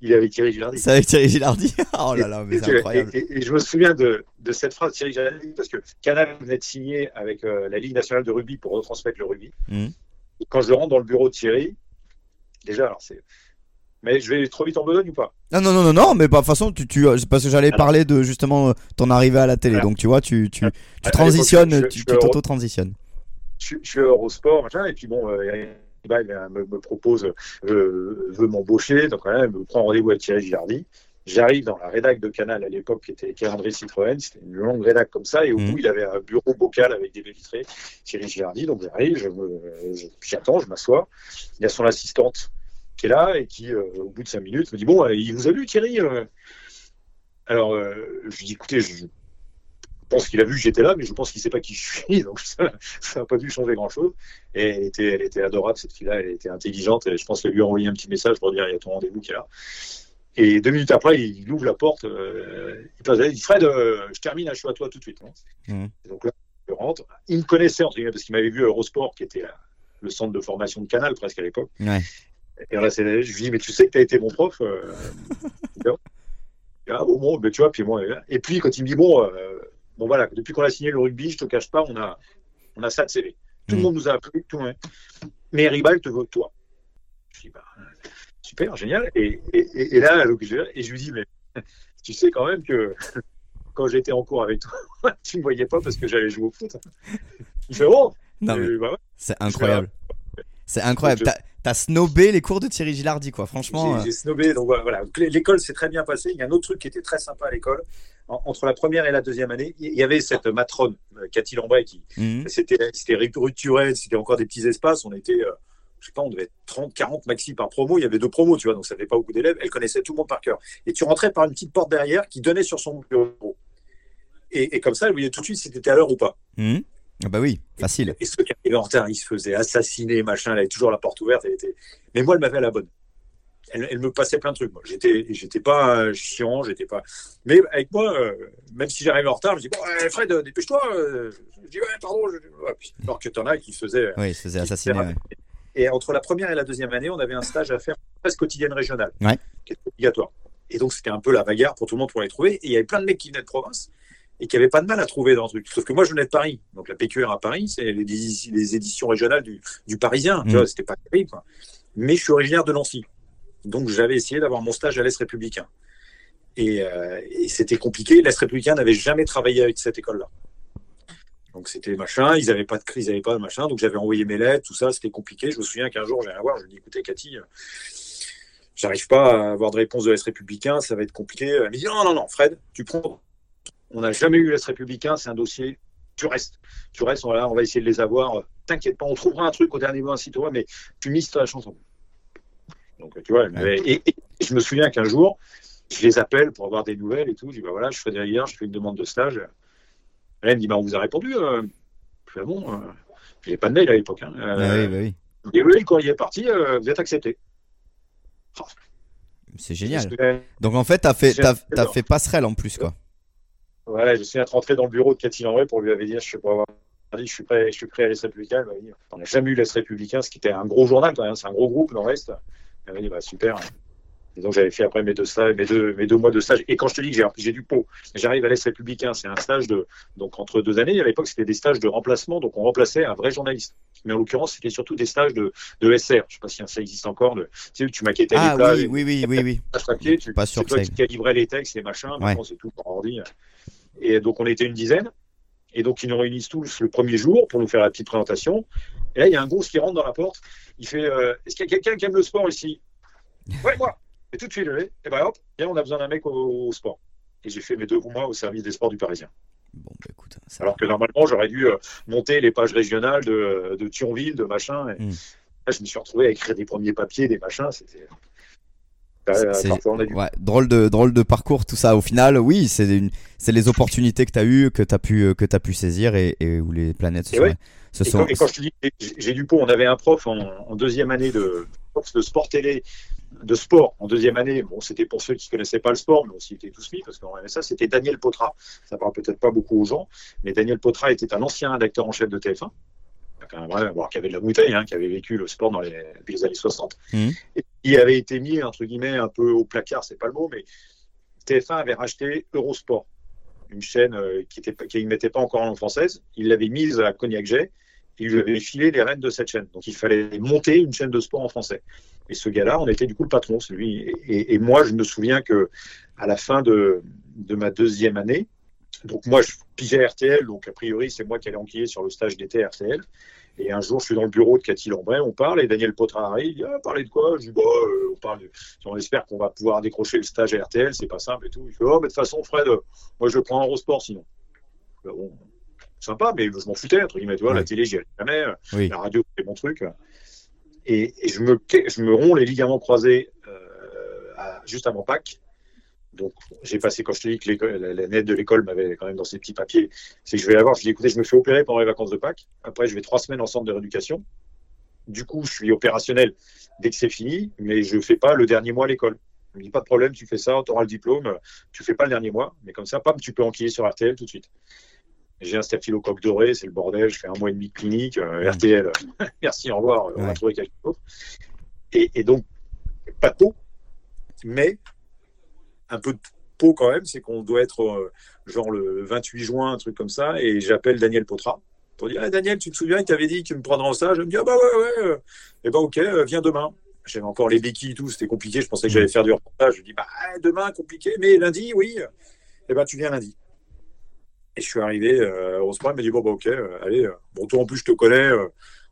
il est avec Thierry Gilardi. C'est avec Thierry Gilardi. oh là là, mais c'est incroyable. et- et je me souviens de, de cette phrase de Thierry Gilardi parce que Canal venait de signer avec euh, la Ligue nationale de rugby pour retransmettre le rugby. Et quand je rentre dans le bureau de Thierry, déjà, alors c'est. Mais je vais trop vite en besogne ou pas? Non non non non non, mais bah, de toute façon tu tu c'est parce que j'allais parler de justement euh, ton arrivée à la télé. Donc tu vois, tu tu à tu transitionnes, tu t'auto-transitionnes. je, je suis Eurosport, machin, et puis bon, euh, euh, me, me propose, euh, veut m'embaucher, donc il me prend rendez-vous avec Thierry Gilardi. J'arrive dans la rédac de Canal à l'époque, qui était André Citroën, c'était une longue rédac comme ça, et au Mhm. bout, il avait un bureau bocal avec des baies vitrées, Thierry Gilardi, donc j'arrive, je me- j'attends, je m'assois. Il y a son assistante qui est là, et qui, euh, au bout de cinq minutes, me dit Bon, euh, il vous a vu, Thierry euh? Alors, je lui dis Écoutez, je pense qu'il a vu que j'étais là, mais je pense qu'il sait pas qui je suis, donc ça n'a pas dû changer grand-chose. Et elle était, elle était adorable, cette fille-là, elle était intelligente, et je pense qu'elle lui a envoyé un petit message pour dire il y a ton rendez-vous qui est là. Et deux minutes après, il ouvre la porte, euh, il passe, il dit Fred, euh, je termine, je suis à toi tout de suite. hein. Et donc là, je rentre. Il me connaissait, entre guillemets, parce qu'il m'avait vu à Eurosport, qui était la- le centre de formation de Canal presque à l'époque. Ouais. Et là, je lui dis, mais tu sais que tu as été mon prof euh, Ah bon, bon, ben, tu vois, puis moi, et puis quand il me dit, bon, euh, bon voilà, depuis qu'on a signé le rugby, je te cache pas, on a, on a ça de CV. Tout le Mm. monde nous a appris, tout le monde. Mais Ribal te veut toi. Je dis, bah, super, génial. Et, et, et là, donc, je, et je lui dis, mais tu sais quand même que quand j'étais en cours avec toi, tu ne me voyais pas parce que j'allais jouer au foot. Il fait, oh Non, mais Et bah ouais. c'est incroyable. C'est incroyable. T'as- snobé les cours de Thierry Gilardi, quoi. Franchement. J'ai- J'ai snobé, donc voilà. L'école s'est très bien passée. Il y a un autre truc qui était très sympa à l'école. En- Entre la première et la deuxième année, il y avait cette matrone, euh, Cathy Lambray, qui euh, mhm. c'était c'était rupturel, c'était encore des petits espaces. On était, euh, je sais pas, on devait être 30, 40 maxi par promo. Il y avait deux promos, tu vois, donc ça fait pas beaucoup d'élèves. Elle connaissait tout le monde par cœur. Et tu rentrais par une petite porte derrière qui donnait sur son bureau. Et, et comme ça, elle voyait tout de suite si tu étais à l'heure ou pas. Mhm. Ah bah oui, facile. Et ceux qui arrivaient en retard, ils se faisaient assassiner, machin. Elle avait toujours la porte ouverte. Elle était... Mais moi, elle m'avait à la bonne. Elle, elle me passait plein de trucs. Moi, j'étais, j'étais pas euh, chiant, j'étais pas. Mais avec moi, euh, même si j'arrivais en retard, je dis bon, euh, Fred, euh, dépêche-toi. Je dis ouais, pardon. Je... ouais. Puis, alors que t'en as qui faisaient. Oui, il se faisait assassiner. ouais. Et entre la première et la deuxième année, on avait un stage à faire presse quotidienne régionale, Ouais. qui était obligatoire. Et donc, c'était un peu la bagarre pour tout le monde pour les trouver. Et il y avait plein de mecs qui venaient de province et qui n'avaient pas de mal à trouver dans le truc. Sauf que moi, je venais de Paris. Donc, la PQR à Paris, c'est les, les éditions régionales du, du Parisien. Tu Mm. vois, c'était pas terrible. quoi. Mais je suis originaire de Nancy. Donc, j'avais essayé d'avoir mon stage à l'Est républicain. Et, euh, et c'était compliqué. L'Est républicain n'avait jamais travaillé avec cette école-là. Donc c'était machin, ils n'avaient pas de crise, ils n'avaient pas de machin, donc j'avais envoyé mes lettres, tout ça, c'était compliqué. Je me souviens qu'un jour, j'ai rien voir, je lui ai dit écoutez, Cathy, euh, j'arrive pas à avoir de réponse de l'Est républicain, ça va être compliqué. Elle me dit non, non, non, Fred, tu prends. On n'a jamais eu l'Est républicain, c'est un dossier, tu restes. Tu restes, on va, on va essayer de les avoir. T'inquiète pas, on trouvera un truc au dernier moment si toi, mais tu mises ta chanson. Donc tu vois, et, et je me souviens qu'un jour, je les appelle pour avoir des nouvelles et tout. Je dis bah voilà, je fais derrière, je fais une demande de stage. Elle me dit bah on vous a répondu. euh. Je fais ah bon, euh, j'ai pas de mail à l'époque. Hein. Euh, oui, bah oui. Et oui, le courrier est parti, euh, vous êtes accepté. C'est génial. Donc en fait, t'as fait, t'as, t'as fait passerelle en plus, quoi. Voilà, je suis à rentrer dans le bureau de Cathy Lambray pour lui avoir dit, je sais pas, je suis prêt, je suis prêt à l'Est républicain. Elle m'a dit, on n'a jamais eu l'Est républicain, ce qui était un gros journal, quand même, c'est un gros groupe, Nord-Est. Elle m'a dit, bah, super. Et donc, j'avais fait après mes deux stages, mes deux, mes deux mois de stage. Et quand je te dis que j'ai, j'ai du pot, j'arrive à l'Est républicain, c'est un stage de, donc, entre deux années. À l'époque, c'était des stages de remplacement, donc on remplaçait un vrai journaliste. Mais en l'occurrence, c'était surtout des stages de, de SR. Je sais pas si ça existe encore. De, tu sais, tu maquettais Ah les plages, oui, oui, oui, oui, oui. papier, tu, Pas sûr toi qui calibrais les textes, les machins, Ouais. maintenant c'est tout par ordi. Et donc on était une dizaine, et donc ils nous réunissent tous le premier jour pour nous faire la petite présentation. Et là il y a un gosse qui rentre dans la porte, il fait euh, Est-ce qu'il y a quelqu'un qui aime le sport ici? Ouais, moi tout de suite, et ben hop, viens, on a besoin d'un mec au, au sport. Et j'ai fait mes deux mois au service des sports du Parisien. Bon, bah écoute, ça- Alors que normalement, j'aurais dû euh, monter les pages régionales de, de Thionville, de machin. Et Mm. Là, je me suis retrouvé à écrire des premiers papiers, des machins. C'était. Euh, Ouais, drôle de, drôle de parcours, tout ça. Au final, oui, c'est c'est les opportunités que t'as eues, que t'as pu, euh, que t'as pu saisir et, et où les planètes se Et sont, ouais. se Et sont. quand, et quand je te dis, j'ai- du pot, on avait un prof en, en deuxième année de, de sport télé, de sport en deuxième année. Bon, c'était pour ceux qui connaissaient pas le sport, mais on s'y était tous mis parce qu'on aimait ça. C'était Daniel Potra. Ça parle peut-être pas beaucoup aux gens, mais Daniel Potra était un ancien rédacteur en chef de TF1. Donc, un vrai, bon, qui avait de la bouteille, hein, qui avait vécu le sport dans les, depuis les années 60. Mhm. Et il avait été mis, entre guillemets, un peu au placard, c'est pas le mot, mais TF1 avait racheté Eurosport, une chaîne euh, qui était, pas- qui ne mettait pas encore en langue française. Il l'avait mise à Cognac-Jet il lui avait filé les rênes de cette chaîne. Donc il fallait monter une chaîne de sport en français. Et ce gars-là, on était du coup le patron, c'est lui. Et, et- moi, je me souviens que à la fin de, de ma deuxième année, donc moi, je pigeais RTL, donc a priori, c'est moi qui allais enquiller sur le stage d'été RTL. Et un jour, je suis dans le bureau de Cathy Lambray, on parle, et Daniel Potra arrive, il dit ah, parlez de quoi? Je dis bah, euh, on parle de... On espère qu'on va pouvoir décrocher le stage à RTL, c'est pas simple et tout. Il fait oh, mais de toute façon, Fred, euh, moi je prends Eurosport sinon. Ben bon, sympa, mais je m'en foutais, entre guillemets, tu vois, Ouais. la télé, j'y allais jamais, euh, Oui. la radio, c'est mon truc. Et, je, me, je me romps les ligaments croisés euh, à- juste avant Pâques. Donc, j'ai passé, quand je te dis que la, nette de l'école m'avait quand même dans ses petits papiers, c'est que je vais la voir, je dis écoutez, je me fais opérer pendant les vacances de Pâques. Après, je vais trois semaines en centre de rééducation. Du coup, je suis opérationnel dès que c'est fini, mais je ne fais pas le dernier mois à l'école. Je me dis pas de problème, tu fais ça, tu auras le diplôme, tu fais pas le dernier mois, mais comme ça, pam, tu peux enquiller sur RTL tout de suite. J'ai un staphylocoque doré, c'est le bordel, je fais un mois et demi de clinique, euh, RTL, merci, au revoir, on va trouver quelque chose. Et, et donc, pas de peau, mais un peu de peau quand même, c'est qu'on doit être euh, genre le 28 juin, un truc comme ça, et j'appelle Daniel Potra pour dire ah, Daniel, tu te souviens, il t'avait dit que tu me prendrais en stage? Je me dis ah bah ouais, ouais, euh, eh ben ok, euh, viens demain. J'avais encore les béquilles et tout, c'était compliqué. Je pensais que j'allais faire du reportage. Je dis, bah, demain, compliqué, mais lundi, oui. Et eh ben, tu viens lundi. Et je suis arrivé euh, au sport, il m'a dit, bon, bah, ok, euh, allez, euh, bon, toi en plus, je te connais,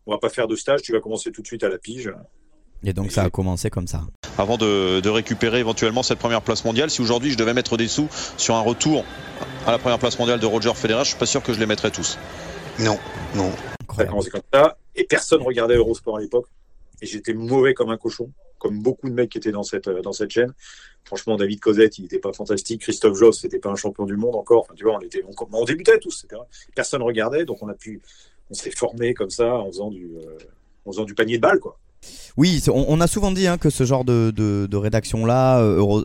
on va pas faire de stage, tu vas commencer tout de suite à la pige. Et donc, ça a commencé comme ça. Avant de, de récupérer éventuellement cette première place mondiale, si aujourd'hui je devais mettre des sous sur un retour à la première place mondiale de Roger Federer, je suis pas sûr que je les mettrais tous. Non, non. Ça a commencé comme ça, et personne regardait Eurosport à l'époque. Et j'étais mauvais comme un cochon, comme beaucoup de mecs qui étaient dans cette, dans cette chaîne. Franchement, David Cosette, il n'était pas fantastique. Christophe Joss, c'était pas un champion du monde encore. Enfin, tu vois, on, était, on, débutait tous. Personne regardait, donc on a pu, on s'est formé comme ça en faisant du, euh, en faisant du panier de balles, quoi. Oui, on, a souvent dit hein, que ce genre de, de, rédaction-là, euh,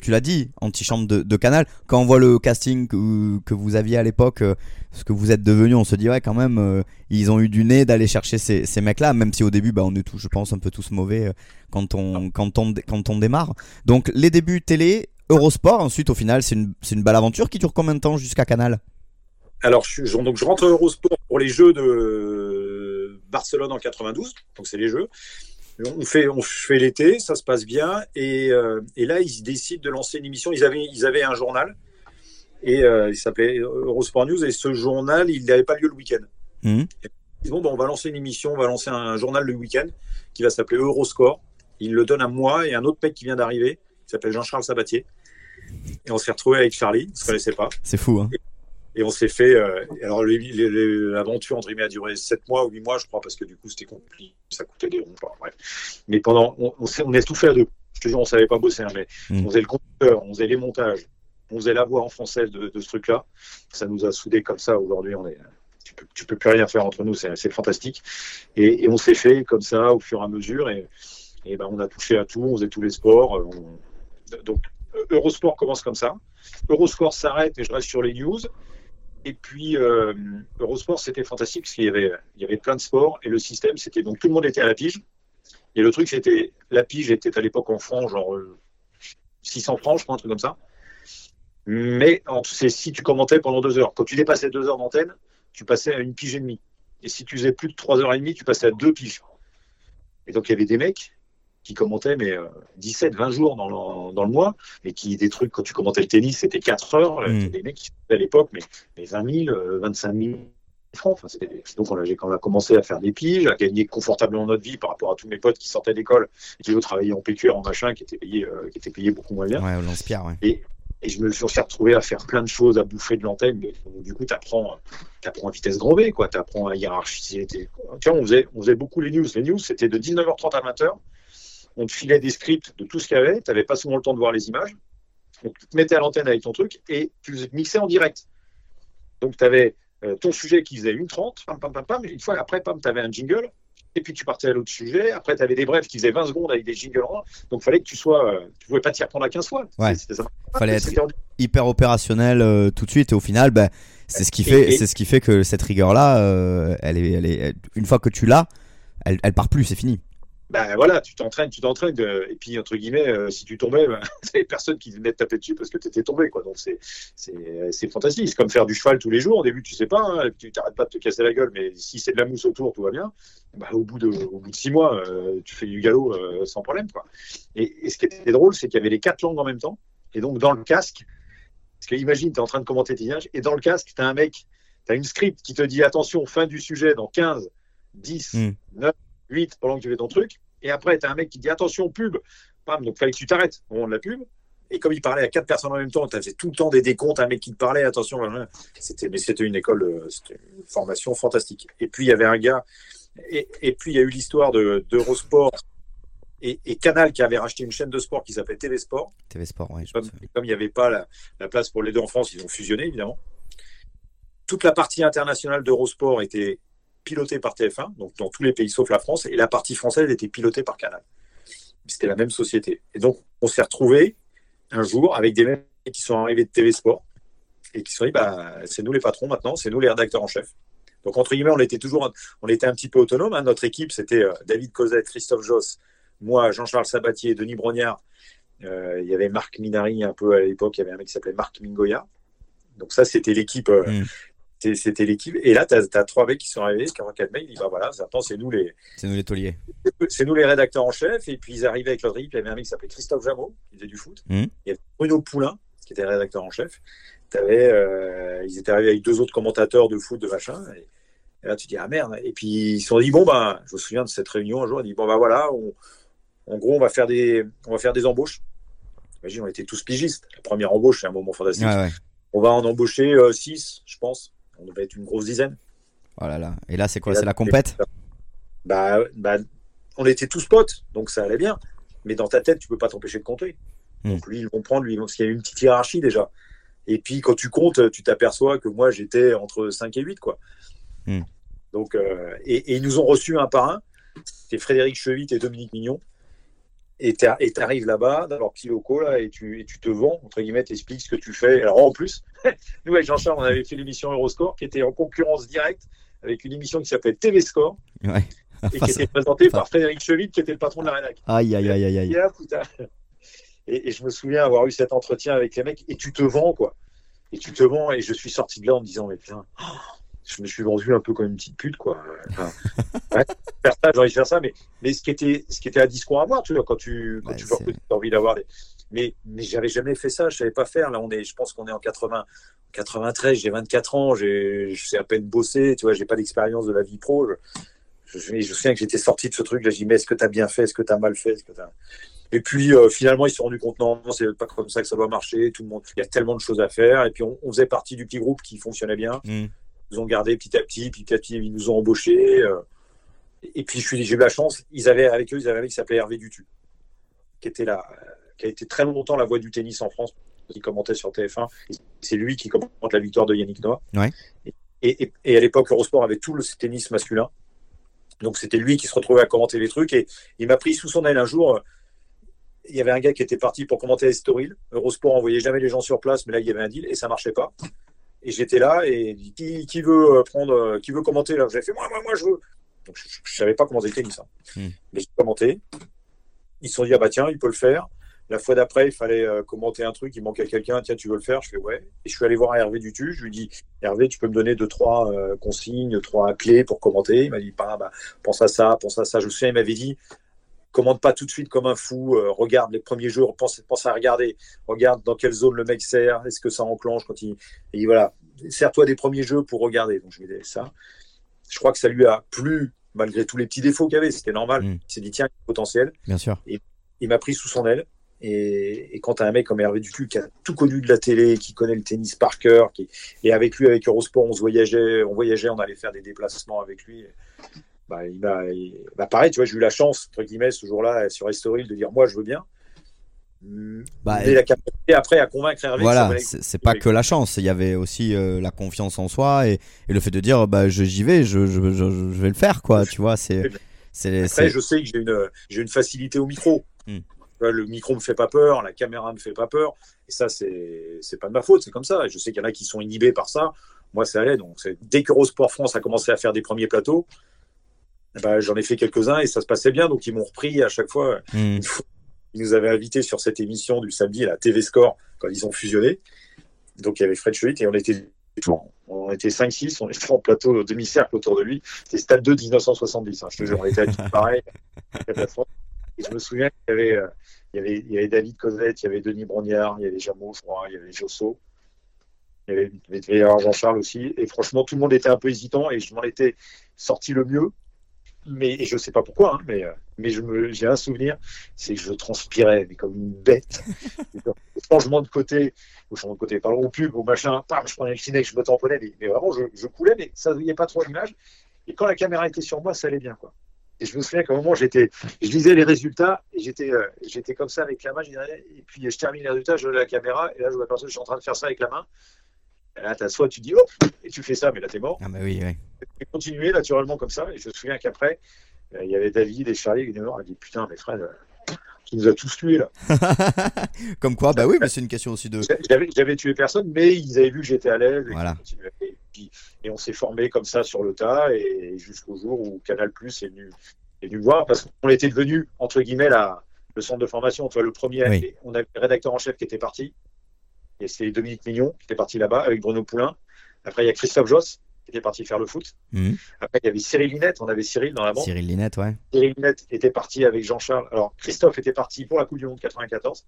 tu l'as dit, antichambre de, de Canal, quand on voit le casting que, vous aviez à l'époque, euh, ce que vous êtes devenu, on se dit, ouais, quand même, euh, ils ont eu du nez d'aller chercher ces, ces mecs-là, même si au début, bah, on est tous, je pense, un peu tous mauvais quand, on, quand, on, quand on démarre. Donc, les débuts télé, Eurosport, ensuite, au final, c'est une, une belle aventure qui dure combien de temps jusqu'à Canal? Alors, je, donc, je rentre à Eurosport pour les Jeux de Barcelone en 92, donc c'est les Jeux. On fait, on fait l'été, ça se passe bien, et, euh, et, là, ils décident de lancer une émission. Ils avaient, ils avaient un journal, et euh, il s'appelait Eurosport News, et ce journal, il n'avait pas lieu le week-end. Mmh. Ils bon, on va lancer une émission, on va lancer un journal le week-end qui va s'appeler Euroscore. Ils le donnent à moi et un autre mec qui vient d'arriver, qui s'appelle Jean-Charles Sabatier. Et on s'est retrouvé avec Charlie, on se connaissait pas. C'est fou, hein. Et on s'est fait. Euh, alors, l'aventure, entre guillemets, a duré 7 mois ou 8 mois, je crois, parce que du coup, c'était compliqué. Ça coûtait des ronds. bref. Mais pendant. On, on, on, a tout fait à deux. Je te dis, on savait pas bosser, hein, mais mm. on faisait le conducteur, on faisait les montages, on faisait la voix en français de, de ce truc-là. Ça nous a soudés comme ça. Aujourd'hui, on est. Tu peux, tu peux plus rien faire entre nous, c'est fantastique. Et, et on s'est fait comme ça au fur et à mesure. Et, et ben, on a touché à tout, on faisait tous les sports. donc, Eurosport commence comme ça. Eurosport s'arrête et je reste sur les news. Et puis, euh, Eurosport, c'était fantastique parce qu'il y avait, il y avait plein de sports et le système, c'était donc tout le monde était à la pige. Et le truc, c'était la pige était à l'époque en francs, genre 600 euh, francs, je crois, un truc comme ça. Mais c'est si tu commentais pendant deux heures. Quand tu dépassais deux heures d'antenne, tu passais à une pige et demie. Et si tu faisais plus de trois heures et demie, tu passais à deux piges. Et donc, il y avait des mecs qui commentaient mais 17, euh, 20 jours dans le, dans le, mois, et qui des trucs quand tu commentais le tennis, c'était 4 heures. Euh, mm. Des mecs qui à l'époque, mais, mais 20 000, 25 000 francs. Enfin, donc on a, quand on a commencé à faire des piges, à gagner confortablement notre vie par rapport à tous mes potes qui sortaient d'école et qui eux travaillaient en PQR, en machin, qui étaient payés, euh, qui étaient payés beaucoup moins bien. Ouais, ouais. Et, et je me suis retrouvé à faire plein de choses, à bouffer de l'antenne. Du coup, tu apprends, apprends à vitesse grand V, quoi. Tu apprends à hiérarchiser. Vois, on faisait, on faisait beaucoup les news. Les news, c'était de 19h30 à 20h on te filait des scripts de tout ce qu'il y avait, tu n'avais pas souvent le temps de voir les images. Donc, tu te mettais à l'antenne avec ton truc et tu mixais en direct. Donc, tu avais euh, ton sujet qui faisait une 30, pam, pam, pam, pam, une fois après, pam, tu avais un jingle, et puis tu partais à l'autre sujet. Après, tu avais des brefs qui faisaient 20 secondes avec des jingles Donc, il fallait que tu sois. Euh, tu pouvais pas t'y reprendre à 15 fois. Ouais. Ça. fallait être hyper opérationnel euh, tout de suite, et au final, ben, c'est ce qui fait, c'est ce qui fait que cette rigueur-là, elle est, elle est, une fois que tu l'as, elle, elle part plus, c'est fini ben voilà, tu t'entraînes, tu t'entraînes, et puis entre guillemets, euh, si tu tombais, ben, t'avais personne qui venait te taper dessus parce que tu étais tombé, quoi. Donc c'est c'est fantastique. C'est comme faire du cheval tous les jours. Au début, tu sais pas, hein, tu t'arrêtes pas de te casser la gueule, mais si c'est de la mousse autour, tout va bien. Ben, au bout de au bout de six mois, euh, tu fais du galop euh, sans problème, quoi. Et, et, ce qui était drôle, c'est qu'il y avait les quatre langues en même temps, et donc dans le casque, parce que imagine, tu es en train de commenter tes images, et dans le casque, tu as un mec, tu as une script qui te dit attention, fin du sujet dans 15, 10, 9 8 pendant que tu fais ton truc. Et après, tu as un mec qui dit attention, pub. Bam, donc fallait que tu t'arrêtes au moment de la pub. Et comme il parlait à quatre personnes en même temps, tu avais tout le temps des décomptes, un mec qui te parlait, attention. C'était, mais c'était une école, euh, c'était une formation fantastique. Et puis il y avait un gars, et, et puis il y a eu l'histoire de, d'Eurosport et, et, Canal qui avait racheté une chaîne de sport qui s'appelait TV Sport. TV Sport, oui. Comme, comme il n'y avait pas la, la, place pour les deux en France, ils ont fusionné évidemment. Toute la partie internationale d'Eurosport était piloté par TF1, donc dans tous les pays sauf la France, et la partie française était pilotée par Canal. C'était la même société. Et donc, on s'est retrouvé un jour avec des mecs qui sont arrivés de TV Sport et qui se sont dit, bah, c'est nous les patrons maintenant, c'est nous les rédacteurs en chef. Donc, entre guillemets, on était toujours, on était un petit peu autonome. Hein. Notre équipe, c'était euh, David Cosette, Christophe Joss, moi, Jean-Charles Sabatier, Denis Brognard. Euh, il y avait Marc Minari un peu à l'époque, il y avait un mec qui s'appelait Marc Mingoya. Donc ça, c'était l'équipe. Euh, mm c'était l'équipe. Et là, tu as, trois mecs qui sont arrivés, quatre mecs, ils disent bah voilà, attends, c'est nous les. C'est nous les tauliers. C'est nous les rédacteurs en chef. Et puis ils arrivaient avec leur drip. Il y avait un mec qui s'appelait Christophe Jameau, qui faisait du foot. Mmh. Il y avait Bruno Poulain, qui était rédacteur en chef. Avais, euh, ils étaient arrivés avec deux autres commentateurs de foot, de machin. Et, là, tu dis ah merde. Et puis ils se sont dit bon, bah, je me souviens de cette réunion un jour. On dit bon, bah voilà, en gros, on va faire des, on va faire des embauches. Imagine, on était tous pigistes. La première embauche, c'est un moment fantastique. On va en embaucher 6, euh, je pense. On devait être une grosse dizaine. Oh là là. Et là, c'est quoi C'est la compète bah, bah, on était tous potes, donc ça allait bien. Mais dans ta tête, tu peux pas t'empêcher de compter. Hmm. Donc lui, il comprend, lui, parce qu'il y a une petite hiérarchie déjà. Et puis quand tu comptes, tu t'aperçois que moi, j'étais entre 5 et 8, quoi. Hmm. Donc, euh, et, ils nous ont reçus un par un. C'était Frédéric Chevit et Dominique Mignon. Et tu arrives là-bas, dans leur petit locaux, là, et tu, et tu te vends, entre guillemets, t'expliques ce que tu fais. Alors en plus, nous, avec Jean-Charles, on avait fait l'émission Euroscore, qui était en concurrence directe avec une émission qui s'appelait TV Score. et qui était présentée par Frédéric Chevit, qui était le patron de la rédac. Aïe, aïe, aïe, aïe. aïe. Et, et, je me souviens avoir eu cet entretien avec les mecs, et tu te vends, quoi. Et tu te vends, et je suis sorti de là en me disant, mais putain, je me suis vendu un peu comme une petite pute, quoi. Enfin, ouais, faire ça, j'ai envie de faire ça, mais, mais ce, qui était, ce qui était un discours à voir, tu vois, quand tu, quand tu veux as envie d'avoir des. Mais, mais j'avais jamais fait ça, je savais pas faire. Là, on est, je pense qu'on est en 80, 93, j'ai 24 ans, j'ai, je sais à peine bosser, tu vois, j'ai pas d'expérience de la vie pro. Je, je, je, souviens que j'étais sorti de ce truc, là, j'ai dit, mais est-ce que tu as bien fait, est-ce que tu as mal fait, est-ce que tu et puis euh, finalement, ils se sont rendus compte non, c'est pas comme ça que ça doit marcher. Tout le monde, il y a tellement de choses à faire. Et puis on, on faisait partie du petit groupe qui fonctionnait bien. Mmh nous ont gardé petit à petit, puis petit à petit, ils nous ont embauchés. Euh, et puis, j'ai eu la chance, ils avaient avec eux, ils avaient un mec qui s'appelait Hervé Dutu, qui était là, qui a été très longtemps la voix du tennis en France, qui commentait sur TF1. C'est lui qui commente la victoire de Yannick Noah. Et, et, à l'époque, Eurosport avait tout le tennis masculin. Donc c'était lui qui se retrouvait à commenter les trucs. Et il m'a pris sous son aile un jour. Il y avait un gars qui était parti pour commenter Estoril. Eurosport envoyait jamais les gens sur place, mais là il y avait un deal et ça marchait pas. Et j'étais là et qui, qui, veut euh, prendre, euh, qui veut commenter là? J'ai fait moi, moi, moi, je veux. Donc je, ne savais pas comment c'était ça. Hmm. Mais j'ai commenté. Ils se sont dit ah bah tiens, il peut le faire. La fois d'après, il fallait euh, commenter un truc, il manquait quelqu'un, tiens, tu veux le faire? Je fais ouais. Et je suis allé voir Hervé Dutu, je lui dis Hervé, tu peux me donner deux, trois consignes, trois clés pour commenter? Il m'a dit bah, bah, pense à ça, pense à ça. Je me souviens, il m'avait dit commande pas tout de suite comme un fou, regarde les premiers jours, pense, pense à regarder, regarde dans quelle zone le mec sert, est-ce que ça enclenche quand il. Et voilà, sers-toi des premiers jeux pour regarder. Donc je lui ai dit ça. Je crois que ça lui a plu, malgré tous les petits défauts qu'il avait, c'était normal. Mm. Il s'est dit, tiens, potentiel. Bien sûr. Et il m'a pris sous son aile. Et, quand tu as un mec comme Hervé Ducu qui a tout connu de la télé, qui connaît le tennis par cœur, qui, et avec lui, avec Eurosport, on se voyageait, on voyageait, on allait faire des déplacements avec lui. Bah, il m'a, bah, pareil, tu vois, j'ai eu la chance, entre guillemets, ce jour-là, sur Estoril, de dire, moi, je veux bien. Bah, la capacité après à convaincre Hervé. Voilà, c'est pas que la chance, il y avait aussi euh, la confiance en soi et, et, le fait de dire bah j'y vais, je, je, je, vais le faire quoi, tu vois. C'est. Après, je sais que j'ai une, j'ai une facilité au micro. Hmm. Le micro me fait pas peur, la caméra me fait pas peur, et ça c'est pas de ma faute, c'est comme ça. Et je sais qu'il y en a qui sont inhibés par ça. Moi, ça allait. Donc dès que Sport France a commencé à faire des premiers plateaux, bah, j'en ai fait quelques-uns et ça se passait bien. Donc ils m'ont repris à chaque fois. Hmm. Ils nous avaient invités sur cette émission du samedi à la TV Score quand ils ont fusionné. Donc il y avait Fred Schwitt et on était on était 5-6, on était en plateau demi-cercle autour de lui. C'était Stade 2 1970. Hein, je te jure, on était pareil. Et je me souviens qu'il y avait, euh, y avait, il y avait David Cosette, il y avait Denis Brognard, il y avait Jameau, je crois, il y avait Josso. Il y avait, Jean-Charles aussi. Et franchement, tout le monde était un peu hésitant et je m'en étais sorti le mieux mais et je sais pas pourquoi, hein, mais, euh, mais j'ai un souvenir, c'est que je transpirais mais comme une bête. changement de côté, au changement de côté, pardon, au pub, au machin, je prenais le ciné, je me tamponnais, mais, mais vraiment, je, je, coulais, mais ça ne voyait pas trop l'image. Et quand la caméra était sur moi, ça allait bien, quoi. Et je me souviens qu'à un moment, j'étais, je lisais les résultats et j'étais, euh, j'étais comme ça avec la main, et puis je termine les résultats, je la caméra et là, je vois personne, je suis en train de faire ça avec la main. Et là, as soit tu dis hop, et tu fais ça, mais là, t'es mort. Ah, bah oui, oui. Et continuer naturellement comme ça. Et je me souviens qu'après, euh, il y avait David et Charlie qui ont dit Putain, mes frères, euh, tu nous as tous tués là. Comme quoi, bah oui, mais c'est une question aussi de. J'avais tué personne, mais ils avaient vu que j'étais à l'aise. Voilà. Et, et, on s'est formé comme ça sur le tas, et jusqu'au jour où Canal Plus est venu, est venu voir, parce qu'on était devenu, entre guillemets, la, le centre de formation. Tu vois, le premier, on avait le rédacteur en chef qui était parti, et c'est Dominique Mignon qui était parti là-bas avec Bruno Poulain Après, il y a Christophe Joss qui était parti faire le foot. Mhm. Après, il y avait Cyril Linette. On avait Cyril dans la bande. Cyril Linette, ouais. Cyril Linette était parti avec Jean-Charles. Alors, Christophe était parti pour la Coupe du Monde 94.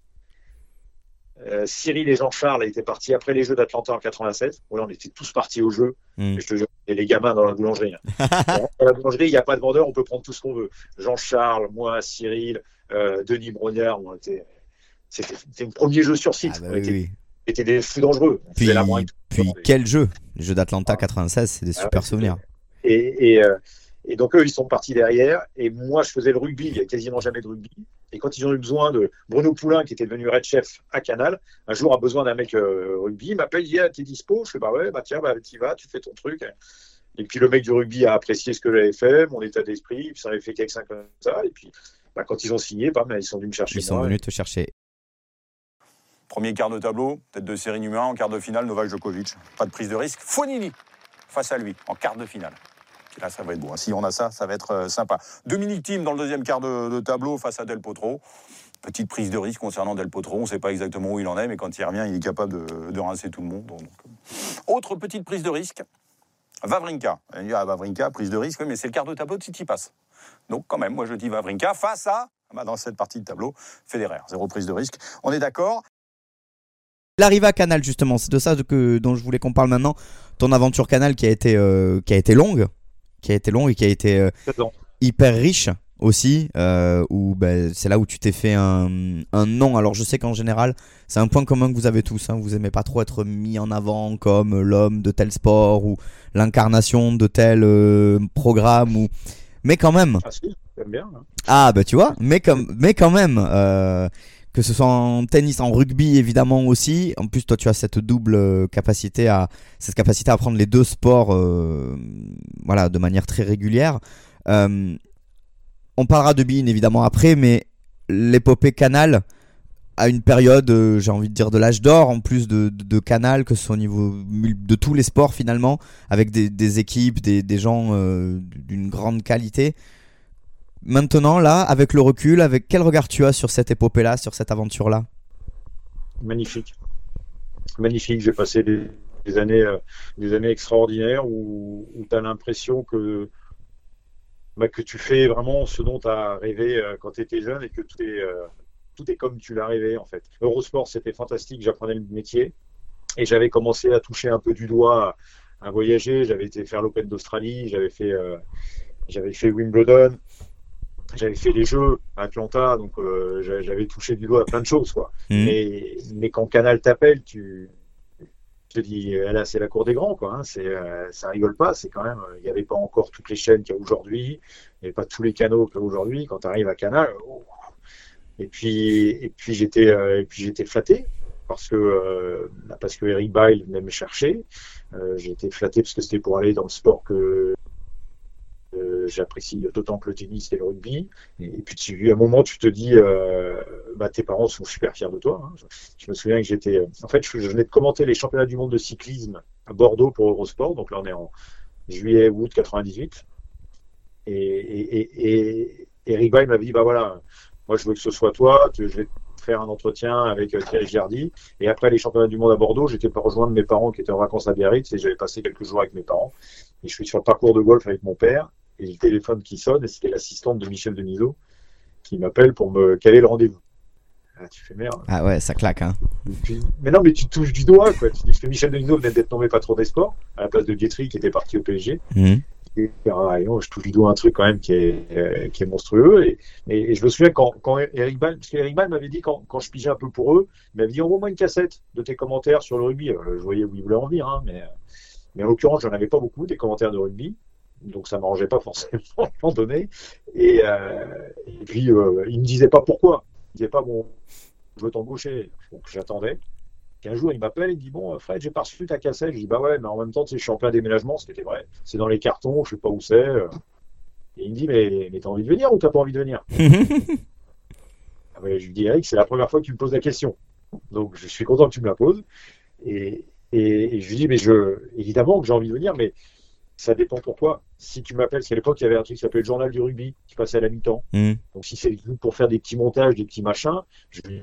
Euh, Cyril et Jean-Charles étaient partis après les Jeux d'Atlanta en 87. Bon, là, on était tous partis au jeu. Et je te jure, les gamins dans la boulangerie. hein. dans la boulangerie, il n'y a pas de vendeur, on peut prendre tout ce qu'on veut. Jean-Charles, moi, Cyril, euh, Denis Brognard, on était. C'était c'était le premier jeu sur site. Ah bah on oui, était, oui. était des fous dangereux. On Puis, la moindre- puis quel jeu? Les jeux d'Atlanta Ah. 96, c'est des Ah super ouais, souvenirs. Et, et, euh, et donc, eux, ils sont partis derrière. Et moi, je faisais le rugby. Il n'y a quasiment jamais de rugby. Et quand ils ont eu besoin de Bruno Poulain, qui était devenu red chef à Canal, un jour a besoin d'un mec euh, rugby, il m'appelle, il dit ah, T'es dispo? Je fais Bah ouais, bah tiens, bah, t'y vas, tu fais ton truc. Et puis le mec du rugby a apprécié ce que j'avais fait, mon état d'esprit, puis ça avait fait quelques cinq comme ça. Et puis bah, quand ils ont signé, bam, ils sont venus me chercher. Ils sont venus te chercher. Premier quart de tableau, tête de série numéro 1 en quart de finale, Novak Djokovic. Pas de prise de risque. Fonini face à lui en quart de finale. Là, ça va être beau. hein. Si on a ça, ça va être euh, sympa. Dominique Thiem dans le deuxième quart de, tableau face à Del Potro. Petite prise de risque concernant Del Potro. On ne sait pas exactement où il en est, mais quand il revient, il est capable de, rincer tout le monde. Euh. Autre petite prise de risque. Vavrinka. Il dit, ah, Vavrinka, prise de risque, mais c'est le quart de tableau de Tsitsipas. Donc, quand même, moi, je dis Vavrinka face à, ah bah, dans cette partie de tableau, Federer. Zéro prise de risque. On est d'accord L'arrivée à Canal, justement, c'est de ça dont je voulais qu'on parle maintenant. Ton aventure Canal qui a été, euh, qui a été longue, qui a été longue et qui a été euh, hyper riche aussi, euh, où ben, c'est là où tu t'es fait un, un nom. Alors je sais qu'en général, c'est un point commun que vous avez tous. Hein, vous aimez pas trop être mis en avant comme l'homme de tel sport ou l'incarnation de tel euh, programme. Ou... Mais quand même, Ah si, bien. hein. ah bah tu vois, mais comme, mais quand même, euh, que ce soit en tennis, en rugby évidemment aussi. En plus, toi, tu as cette double euh, capacité à, cette capacité à prendre les deux sports, euh, voilà, de manière très régulière. Euh, on parlera de Bean évidemment après, mais l'épopée Canal à une période, j'ai envie de dire, de l'âge d'or, en plus de, Canal, que ce soit au niveau de tous les sports finalement, avec des, équipes, des, gens d'une grande qualité. Maintenant, là, avec le recul, avec quel regard tu as sur cette épopée-là, sur cette aventure-là Magnifique. Magnifique. J'ai passé des, années, euh, des années extraordinaires où, tu as l'impression que, bah, que tu fais vraiment ce dont tu as rêvé euh, quand tu étais jeune et que tout est, euh, tout est comme tu l'as rêvé en fait. Eurosport, c'était fantastique. J'apprenais le métier et j'avais commencé à toucher un peu du doigt à, à voyager. J'avais été faire l'Open d'Australie, j'avais fait, j'avais fait Wimbledon. J'avais fait les Jeux à Atlanta, donc euh, j'a- j'avais touché du doigt à plein de choses, quoi. Mhm. Mais, mais quand Canal t'appelle, tu te dis, euh, là, c'est la cour des grands, quoi. hein. C'est, euh, ça rigole pas. C'est quand même, euh, il n'y avait pas encore toutes les chaînes qu'il y a aujourd'hui. Il n'y avait pas tous les canaux qu'il y a aujourd'hui. Quand tu arrives à Canal, oh. et puis, et puis j'étais, euh, et puis j'étais flatté parce que, euh, parce que Eric Bile venait me chercher. Euh, j'ai été flatté parce que c'était pour aller dans le sport que euh, j'apprécie d'autant que le tennis et le rugby. Et, puis tu, à un moment, tu te dis, euh, bah, tes parents sont super fiers de toi. hein. Je me souviens que j'étais, en fait, je, venais de commenter les championnats du monde de cyclisme à Bordeaux pour Eurosport. Donc là, on est en juillet, août 98. Et, et, et, et Eric Bay m'avait dit, bah voilà, moi je veux que ce soit toi, que je vais faire un entretien avec euh, Thierry Giardi. Et après les championnats du monde à Bordeaux, j'étais pas rejoindre mes parents qui étaient en vacances à Biarritz et j'avais passé quelques jours avec mes parents. Et je suis sur le parcours de golf avec mon père et le téléphone qui sonne et c'était l'assistante de Michel Denisot qui m'appelle pour me caler le rendez-vous? Ah, tu fais merde. Ah ouais, ça claque, hein. Puis- mais non, mais tu touches du doigt, quoi. Tu dis que Michel Denisot venait d'être nommé patron des sports à la place de Guetry qui était parti au PSG. Mhm. Et, ah, et non, je touche du doigt un truc quand même qui est, euh, qui est monstrueux. Et, et, et je me souviens quand, quand Eric Ball, parce qu'Eric Ball m'avait dit quand, quand je pigeais un peu pour eux, il m'avait dit envoie-moi une cassette de tes commentaires sur le rugby. Euh, je voyais où il voulait en venir, hein, mais, mais en l'occurrence, j'en avais pas beaucoup des commentaires de rugby. Donc ça m'arrangeait pas forcément à un moment donné. Et, euh, et puis euh, il me disait pas pourquoi. Il disait pas bon, je veux t'embaucher. Donc j'attendais. Et un jour, il m'appelle, il me dit Bon, Fred, j'ai pas reçu ta cassette. Je dis Bah ouais, mais en même temps, tu sais, je suis en plein déménagement, c'était vrai. C'est dans les cartons, je sais pas où c'est. euh. Et il me dit Mais, mais t'as envie de venir ou t'as pas envie de venir? Ah ouais, Je lui dis Eric, c'est la première fois que tu me poses la question. Donc je suis content que tu me la poses. Et, et, et je lui dis Mais je, évidemment que j'ai envie de venir, mais ça dépend pourquoi. Si tu m'appelles, parce qu'à l'époque, il y avait un truc qui s'appelait le journal du rugby, qui passait à la mi-temps. Mhm. Donc si c'est pour faire des petits montages, des petits machins, je lui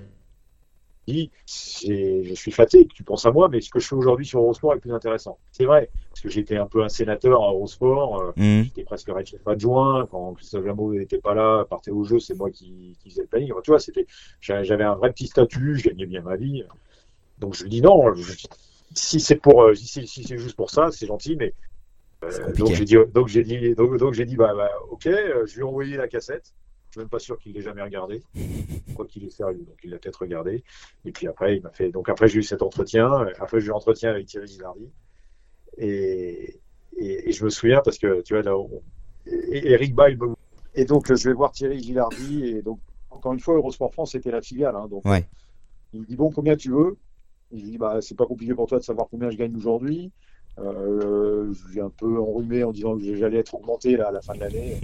dis, je suis fatigué, tu penses à moi, mais ce que je fais aujourd'hui sur Eurosport est plus intéressant. C'est vrai, parce que j'étais un peu un sénateur à Eurosport, euh, Mmh. j'étais presque chef adjoint, quand Christophe Jameau n'était pas là, partait au jeu, c'est moi qui, qui faisais le planning. Enfin, tu vois, c'était, j'avais un vrai petit statut, je gagnais bien ma vie. Donc je lui dis non, je- si c'est pour, euh, si, si c'est juste pour ça, c'est gentil, mais. Donc j'ai dit, donc j'ai dit, donc, donc j'ai dit, bah, bah, ok, euh, je lui ai envoyé la cassette. Je suis même pas sûr qu'il l'ait jamais regardé. Quoi qu'il est sérieux, donc il l'a peut-être regardé. Et puis après, il m'a fait. Donc après, j'ai eu cet entretien. Après, j'ai eu l'entretien avec Thierry Gilardi. Et, et, et je me souviens parce que tu vois là, on- et- Eric Bail. Et donc je vais voir Thierry Gilardi. Et donc encore une fois, Eurosport France c'était la filiale. hein, donc Ouais. il me dit bon, combien tu veux? Et je lui dis bah c'est pas compliqué pour toi de savoir combien je gagne aujourd'hui. Euh, j'ai un peu enrhumé en disant que j'allais être augmenté là, à la fin de l'année,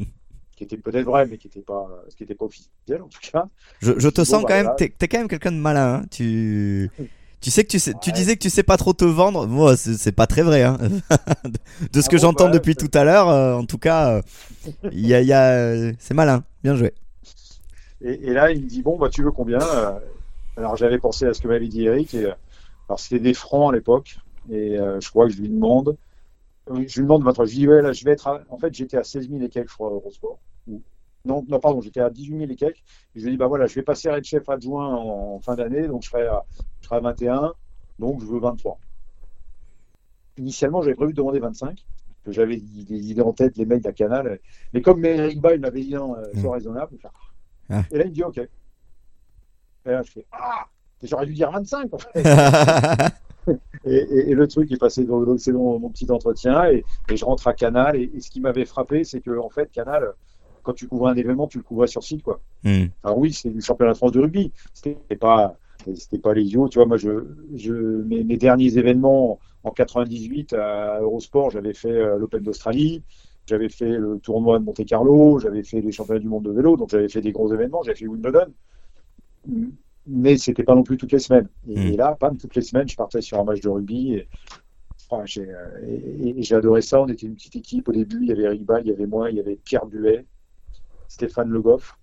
qui était peut-être vrai, mais qui n'était pas, ce qui était pas officiel en tout cas. Je, je te Bon, sens bah, quand même, t'es t'es quand même quelqu'un de malin. hein. Tu, tu sais que tu sais, tu disais que tu sais pas trop te vendre. Moi, c'est pas très vrai. Hein. de ce que Ah bon, j'entends bah, depuis tout à l'heure, euh, en tout cas, euh, y a, il y a, euh, c'est malin. Bien joué. Et, et là, il me dit bon, bah tu veux combien Alors j'avais pensé à ce que m'avait dit Eric. Et, alors c'était des francs à l'époque, et euh, je crois que je lui demande. euh, Je lui demande maintenant, je dis ouais, là, je vais être. à- En fait, j'étais à 16 000 et quelques, je crois, Non, non, pardon, j'étais à 18 000 et quelques. Et je lui dis bah voilà, je vais passer red chef adjoint en, en fin d'année, donc je serai, à, je serai à 21, donc je veux 23. Initialement, j'avais prévu de demander 25 que j'avais des idées en tête, les mecs de la Canal. Mais comme Eric Bail m'avait dit non, euh, sois Mm. raisonnable. fais, Ah. Et là, il me dit OK. Et là, je fais Ah J'aurais dû dire 25 en fait. Et, et- et le truc est passé, donc c'est mon, mon petit entretien et, et je rentre à Canal. Et, et ce qui m'avait frappé, c'est que en fait, Canal, quand tu couvrais un événement, tu le couvrais sur site. quoi. Hmm. Alors oui, c'est du championnat de France de rugby. C'était pas, c'était pas les idiots. Tu vois, moi, je, je, mes, mes derniers événements en 98 à Eurosport, j'avais fait euh, l'Open d'Australie, j'avais fait le tournoi de Monte Carlo, j'avais fait les championnats du monde de vélo, donc j'avais fait des gros événements, j'avais fait Wimbledon. Mais c'était pas non plus toutes les semaines. Et, Mm. et là, pas toutes les semaines, je partais sur un match de rugby. Et, j'ai, euh, et- et j'ai adoré ça. On était une petite équipe au début. Il y avait Eric Ball, il y avait moi, il y avait Pierre Buet, Stéphane Le Goff.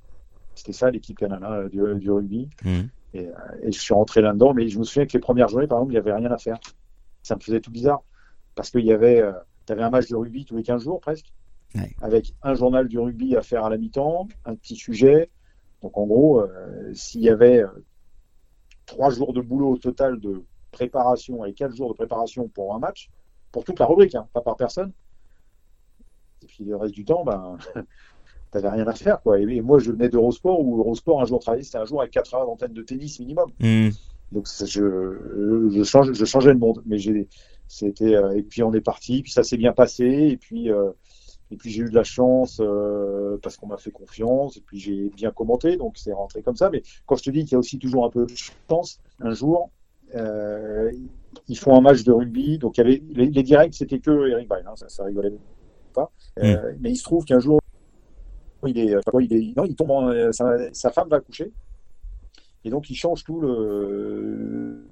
C'était ça l'équipe canadienne du, du rugby. Hmm. Et, euh, et je suis rentré là-dedans. Mais je me souviens que les premières journées, par exemple, il n'y avait rien à faire. Ça me faisait tout bizarre. Parce qu'il y avait, euh, t'avais un match de rugby tous les 15 jours presque. Ouais. Avec un journal du rugby à faire à la mi-temps, un petit sujet. Donc en gros, euh, s'il y avait euh, trois jours de boulot au total de préparation et quatre jours de préparation pour un match, pour toute la rubrique, hein, pas par personne. Et puis le reste du temps, ben, t'avais rien à faire, quoi. Et, moi, je venais d'Eurosport où Eurosport, un jour travaillé, c'était un jour avec quatre heures d'antenne de tennis minimum. Hmm. Donc je, je, change, je changeais le monde. Mais j'ai, c'était, euh, et puis on est parti, puis ça s'est bien passé, et puis, euh, et puis j'ai eu de la chance euh, parce qu'on m'a fait confiance, et puis j'ai bien commenté, donc c'est rentré comme ça. Mais quand je te dis qu'il y a aussi toujours un peu de chance, un jour, euh, ils font un match de rugby, donc il y avait les, les directs, c'était que Eric Bail, hein, ça, ça rigolait pas. Euh, Mais il se trouve qu'un jour, il est, il est, non, il tombe, en- euh, sa, sa femme va coucher. Et donc, il change tout le, le-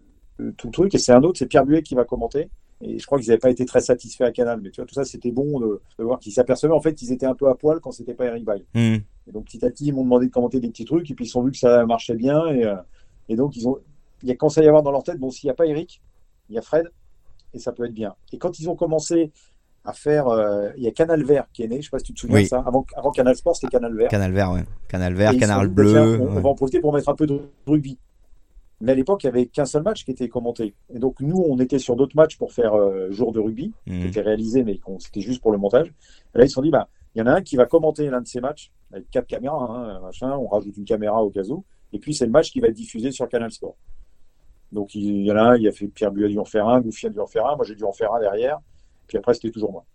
tout le truc. Et c'est un autre, c'est Pierre Buet qui va commenter. Et je crois qu'ils n'avaient pas été très satisfaits à Canal. Mais tu vois, tout ça, c'était bon de, de voir qu'ils s'apercevaient en fait qu'ils étaient un peu à poil quand c'était pas Eric Bail. Hmm. Et donc, petit à petit, ils m'ont demandé de commenter des petits trucs. Et puis, ils ont vu que ça marchait bien. Et, euh, et donc, ils ont, il y a commencé à y avoir dans leur tête, bon, s'il n'y a pas Eric, il y a Fred. Et ça peut être bien. Et quand ils ont commencé à faire, euh, il y a Canal Vert qui est né. Je sais pas si tu te souviens Oui. de ça. Avant, avant Canal Sport, c'était Canal Vert. Canal vert, ouais. Canal vert, ils canal dit, bah, bleu. on, va en profiter pour mettre un peu de rugby. Mais à l'époque, il n'y avait qu'un seul match qui était commenté. Et donc, nous, on était sur d'autres matchs pour faire euh, jour de rugby, qui Hmm. était réalisé, mais c'était juste pour le montage. Et là, ils se sont dit, bah, il y en a un qui va commenter l'un de ces matchs, avec quatre caméras, hein, machin, on rajoute une caméra au cas où. Et puis, c'est le match qui va être diffusé sur Canal Sport. Donc, il y en a un, il a fait Pierre Buet a dû en faire un, Gouffi a dû en faire un, moi j'ai dû en faire un derrière. Puis après, c'était toujours moi.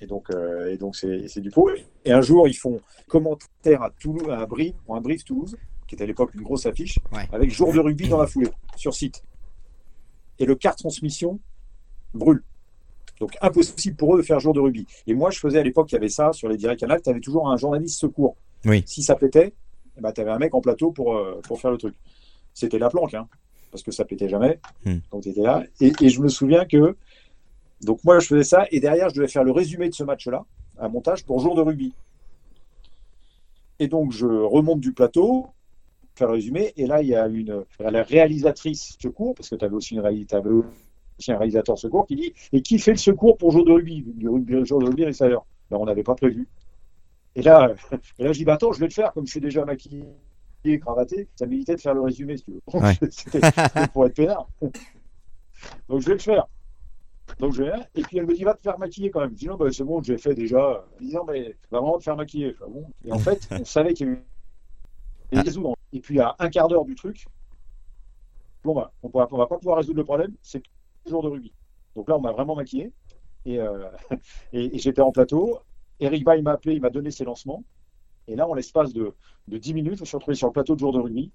Et donc, euh, et donc c'est du pot. Et un jour, ils font commentaire à Toulouse, à Brive, Brive Toulouse, qui était à l'époque une grosse affiche, Ouais. avec jour de rugby dans la foulée, sur site. Et le quart transmission brûle. Donc impossible pour eux de faire jour de rugby. Et moi, je faisais à l'époque, il y avait ça sur les directs canal, tu avais toujours un journaliste secours. Oui. Si ça pétait, eh ben, tu avais un mec en plateau pour, euh, pour faire le truc. C'était la planque, hein, parce que ça pétait jamais Hmm. quand tu étais là. Et, et je me souviens que, donc moi, je faisais ça, et derrière, je devais faire le résumé de ce match-là, un montage pour jour de rugby. Et donc, je remonte du plateau, faire le résumé. Et là, il y a une la réalisatrice secours, parce que tu avais aussi une réalisatrice aussi un réalisateur secours qui dit et qui fait le secours pour jour de rugby jour de rugby et ça l'heure ben, on n'avait pas prévu. Et là et là je dis bah attends je vais le faire comme je suis déjà maquillé cravaté. Ça m'évitait de faire le résumé si tu veux. Ouais. c'était pour être peinard. Donc je vais le faire. Donc je vais et puis elle me dit va te faire maquiller quand même. Je dis non bah, c'est bon je l'ai fait déjà. Elle dit non mais va vraiment te faire maquiller. Ah bon? Et en fait on savait qu'il y avait Ah. des résoudre et puis à un quart d'heure du truc bon bah on ne va pas pouvoir résoudre le problème c'est jour de rugby. Donc là, on m'a vraiment maquillé. Et, euh, et, et j'étais en plateau. Eric Bay m'a appelé, il m'a donné ses lancements. Et là, en l'espace de, de 10 minutes, je suis retrouvé sur le plateau de jour de rugby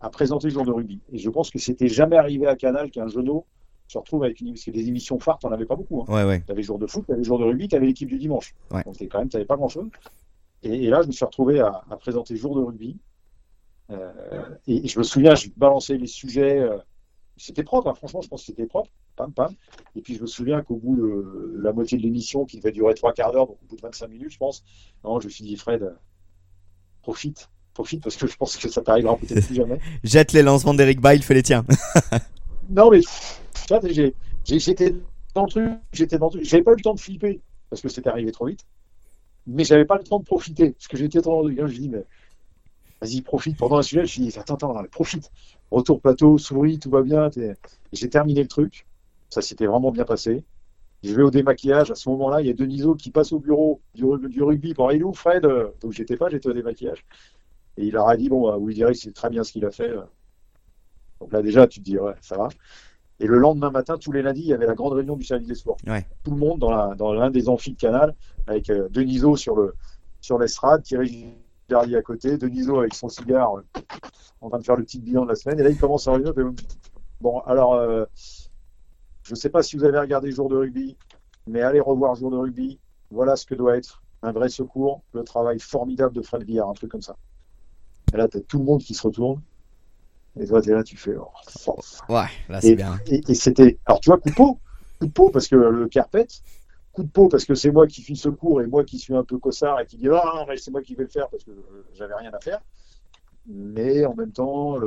à présenter le jour de rugby. Et je pense que c'était jamais arrivé à Canal qu'un genou se retrouve avec une parce que des émissions phares, t'en avais pas beaucoup. Hein. Ouais, ouais. Tu avais jour de foot, tu avais jour de rugby, tu avais l'équipe du dimanche. Ouais. Donc quand même, tu n'avais pas grand-chose. Et, et là, je me suis retrouvé à, à présenter jour de rugby. Euh, et, et je me souviens, je balançais les sujets. euh, c'était propre, hein, franchement, je pense que c'était propre. Pam, pam. Et puis je me souviens qu'au bout de la moitié de l'émission, qui devait durer trois quarts d'heure, donc au bout de 25 minutes, je pense, non, je me suis dit, Fred, euh, profite. Profite parce que je pense que ça t'arrivera peut-être plus jamais. Jette les lancements d'Eric Bail, fais les tiens. Non, mais j'étais dans le truc, j'étais dans le truc. J'avais pas eu le temps de flipper parce que c'était arrivé trop vite, mais j'avais pas le temps de profiter parce que j'étais dans le truc. Je dis, mais vas-y, profite. Pendant un sujet, je dis, attends, attends, profite. Retour plateau, souris, tout va bien. J'ai terminé le truc. Ça s'était vraiment bien passé. Je vais au démaquillage. À ce moment-là, il y a Deniso qui passe au bureau du, rug- du rugby pour il où Fred? Donc j'étais pas, j'étais au démaquillage. Et il leur a dit, bon, bah, oui, dirait que c'est très bien ce qu'il a fait. Donc là, déjà, tu te dis, ouais, ça va. Et le lendemain matin, tous les lundis, il y avait la grande réunion du service des sports. Ouais. Tout le monde dans l'un des amphis de Canal, avec euh, Deniso sur le sur l'estrade, Thierry Gilardi à côté, Deniso avec son cigare euh, en train de faire le petit bilan de la semaine. Et là, il commence à fait, Bon, alors, euh, je ne sais pas si vous avez regardé Jour de rugby, mais allez revoir Jour de rugby. Voilà ce que doit être un vrai secours, le travail formidable de Fred Villard, un truc comme ça. Et là, tu as tout le monde qui se retourne. Et toi, tu es là, tu fais. oh, Ouais, là c'est bien. et- et c'était. Alors, tu vois, coup de peau. Coup de peau parce que le carpet. Coup de peau parce que c'est moi qui suis secours et moi qui suis un peu cossard et qui dis Ah non, mais c'est moi qui vais le faire parce que euh, j'avais rien à faire. Mais en même temps,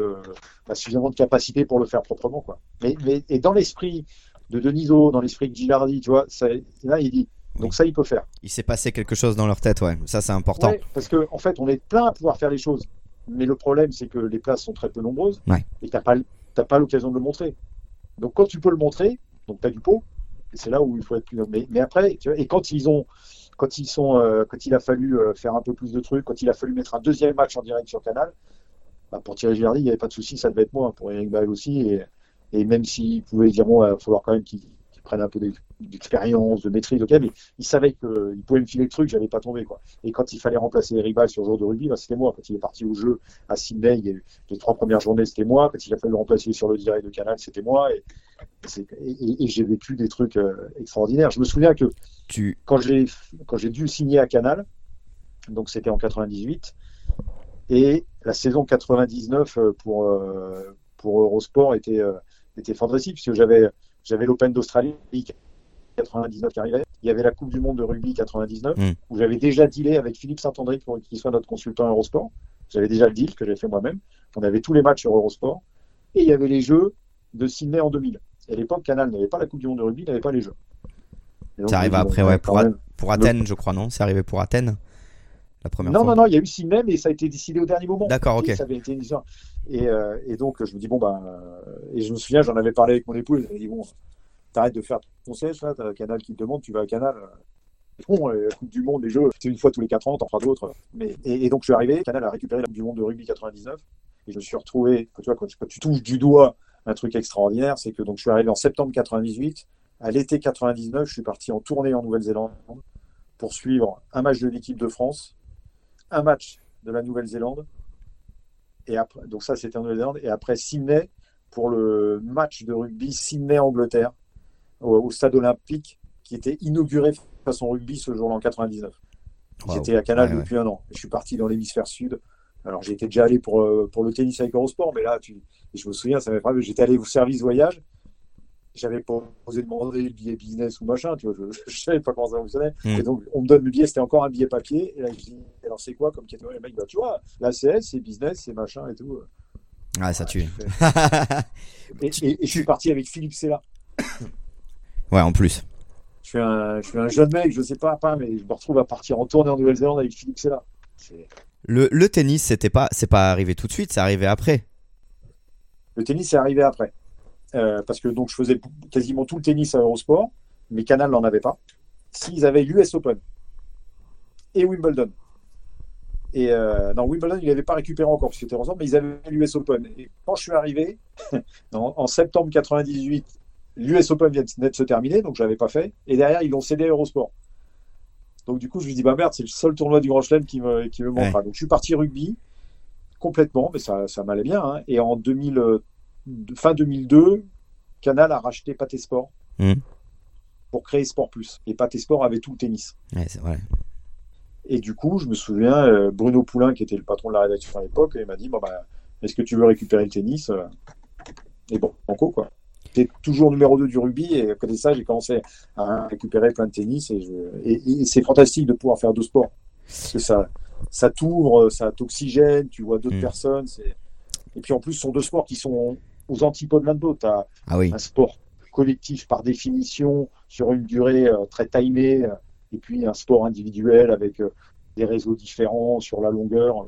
bah, suffisamment de capacité pour le faire proprement. Quoi. Mais, mais, et dans l'esprit de Deniso, dans l'esprit de Gilardi, tu vois, ça, là, il dit Donc, ça, il peut faire. Il s'est passé quelque chose dans leur tête, ouais. Ça c'est important. Ouais, parce qu'en en fait, on est plein à pouvoir faire les choses. Mais le problème, c'est que les places sont très peu nombreuses Ouais. et tu n'as pas, t'as pas l'occasion de le montrer. Donc, quand tu peux le montrer, donc tu as du pot, c'est là où il faut être plus. Mais, mais après, et quand ils ont. Quand, ils sont, euh, quand il a fallu euh, faire un peu plus de trucs, quand il a fallu mettre un deuxième match en direct sur Canal, bah, pour Thierry Gilardi, il n'y avait pas de souci, ça devait être moi, pour Eric Bael aussi. Et, et même s'il pouvait dire, bon, il va falloir quand même qu'il qu'il prenne un peu d'ex- d'expérience, de maîtrise, ok, mais il savait qu'il pouvait me filer le truc, j'allais pas tomber. Quoi. Et quand il fallait remplacer Eric Bael sur jour de rugby, bah, c'était moi. Quand il est parti au jeu à Sydney, il y a eu les trois premières journées, c'était moi. Quand il a fallu le remplacer sur le direct de Canal, c'était moi. Et, c'est- et- et- et j'ai vécu des trucs euh, extraordinaires. Je me souviens que Tu. quand j'ai quand j'ai dû signer à Canal, donc c'était en 98, et la saison 99 euh, pour euh, pour Eurosport était euh, était fantastique puisque j'avais j'avais l'Open d'Australie 99 qui arrivait, il y avait la Coupe du Monde de rugby 99 Mm. où j'avais déjà dealé avec Philippe Saint-André pour qu'il soit notre consultant Eurosport. J'avais déjà le deal que j'avais fait moi-même. On avait tous les matchs sur Eurosport et il y avait les Jeux de Sydney en 2000. Et à l'époque, Canal n'avait pas la Coupe du Monde de rugby, n'avait pas les Jeux. Donc, Ça arrive dis, après, bon, ouais, pour Athènes, je crois, non? C'est arrivé pour Athènes? La première non, fois non, non, il y a eu Sydney, mais ça a été décidé au dernier moment. D'accord, ok. Et, ça avait été. Et, euh, et donc, je me dis, bon, ben, euh, et je me souviens, j'en avais parlé avec mon épouse, elle m'a dit, bon, t'arrêtes de faire ton siège, là, t'as Canal qui te demande, tu vas à Canal. Bon, euh, la Coupe du Monde, les Jeux, c'est une fois tous les 4 ans, t'en feras d'autres. Mais, et, et donc, je suis arrivé, Canal a récupéré la Coupe du Monde de rugby 99, et je me suis retrouvé, tu vois, quand, tu- quand tu touches du doigt un truc extraordinaire, c'est que donc, je suis arrivé en septembre 98, à l'été 99, je suis parti en tournée en Nouvelle-Zélande pour suivre un match de l'équipe de France, un match de la Nouvelle-Zélande, et après, donc ça c'était en Nouvelle-Zélande, et après Sydney pour le match de rugby Sydney-Angleterre au, au stade olympique qui était inauguré façon rugby ce jour-là en 99. Waouh. J'étais à Canal Ouais, ouais. depuis un an. Je suis parti dans l'hémisphère sud. Alors j'étais déjà allé pour, euh, pour le tennis avec Eurosport, mais là, tu, je me souviens, ça m'avait frappé. J'étais allé au service voyage. J'avais pas osé demander le billet business ou machin, tu vois, je, je savais pas comment ça fonctionnait. Mm. Et donc, on me donne le billet, c'était encore un billet papier. Et là, je dis, alors c'est quoi? Comme catégorie Le mec, bah, tu vois, la CS, c'est business, c'est machin et tout. Ah, ça tue. Et, et- et je suis parti avec Philippe Sella. ouais, en plus. Je suis, un, je suis un jeune mec, je sais pas, pas, mais je me retrouve à partir en tournée en Nouvelle-Zélande avec Philippe Sella. C'est- Le, le tennis, c'était pas, c'est pas arrivé tout de suite, c'est arrivé après. Le tennis est arrivé après. Euh, parce que donc je faisais quasiment tout le tennis à Eurosport, mais Canal n'en avait pas. S'ils avaient l'US Open et Wimbledon. Et euh, non, Wimbledon, il n'avait pas récupéré encore, parce que c'était ensemble, mais ils avaient l'US Open. Et quand je suis arrivé, en, en septembre 98, l'US Open vient de se terminer, donc je l'avais pas fait. Et derrière, ils l'ont cédé à Eurosport. Donc du coup, je me dis, bah merde, c'est le seul tournoi du Grand Chelem qui me, qui me manquera. Donc je suis parti rugby complètement, mais ça, ça m'allait bien. hein. Et en 2000, euh, fin 2002, Canal a racheté Pathé Sport Mhm. pour créer Sport Plus. Et Pathé Sport avait tout le tennis. Ouais, c'est vrai. Et du coup, je me souviens, euh, Bruno Poulain, qui était le patron de la rédaction à l'époque, il m'a dit bon, bah, Est-ce que tu veux récupérer le tennis euh, Et bon, banco, quoi. J'étais toujours numéro 2 du rugby, et à côté de ça, j'ai commencé à récupérer plein de tennis. Et, je- et- et c'est fantastique de pouvoir faire deux sports. Parce que ça, ça t'ouvre, ça t'oxygène, tu vois d'autres Mm. personnes. Et puis en plus, ce sont deux sports qui sont aux antipodes l'un de l'autre. Ah oui. un sport collectif par définition, sur une durée euh, très timée, euh, et puis un sport individuel avec euh, des réseaux différents sur la longueur.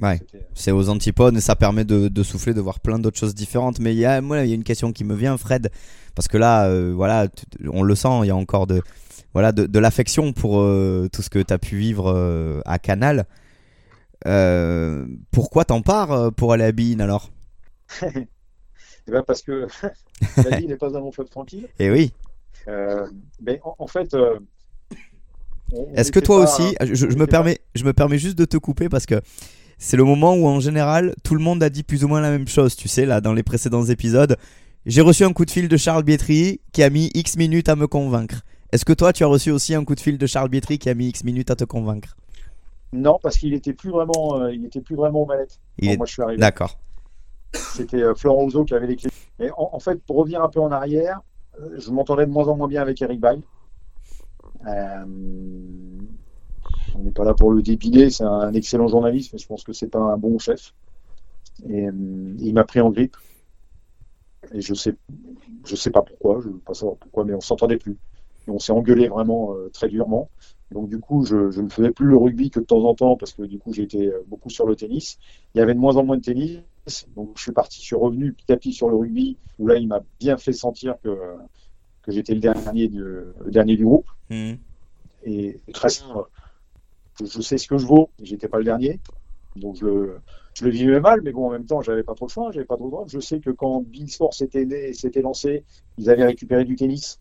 Ouais. C'est aux antipodes et ça permet de, de souffler, de voir plein d'autres choses différentes. Mais il y a, moi, il y a une question qui me vient, Fred, parce que là, euh, voilà, on le sent, il y a encore de, voilà, de, de l'affection pour euh, tout ce que tu as pu vivre euh, à Canal. Pourquoi t'en pars pour aller à Bein alors? Eh ben, parce que la vie n'est pas un long fleuve tranquille. Eh oui. Euh, mais en, en fait, euh, Est-ce que toi pas- aussi, je, me permets, je me permets juste de te couper parce que c'est le moment où en général tout le monde a dit plus ou moins la même chose. Tu sais, là, dans les précédents épisodes, j'ai reçu un coup de fil de Charles Bietri qui a mis X minutes à me convaincre. Est-ce que toi, tu as reçu aussi un coup de fil de Charles Bietri qui a mis X minutes à te convaincre? Non, parce qu'il était plus vraiment, euh, il était plus vraiment est- Moi, je suis arrivé. D'accord. C'était euh, Florent Ouzo qui avait les clés. En, fait, pour revenir un peu en arrière, euh, je m'entendais de moins en moins bien avec Eric Bail. Euh, on n'est pas là pour le dépiler, c'est un excellent journaliste, mais je pense que c'est pas un bon chef. Et il m'a pris en grippe. Et je sais, je sais pas pourquoi, je ne pas pourquoi, mais on s'entendait plus. On s'est engueulé vraiment très durement. Donc du coup, je, je ne faisais plus le rugby que de temps en temps parce que du coup, j'étais beaucoup sur le tennis. Il y avait de moins en moins de tennis. Donc je suis parti, je suis revenu petit à petit sur le rugby, où là il m'a bien fait sentir que, que j'étais le dernier, du, le dernier du groupe. Mhm. Et très simple, je, je sais ce que je vaux, j'étais pas le dernier. Donc je, le- je le vivais mal, mais bon en même temps j'avais pas trop le choix, j'avais pas trop le droit. Je sais que quand Bein Sport s'était né, s'était lancé, ils avaient récupéré du tennis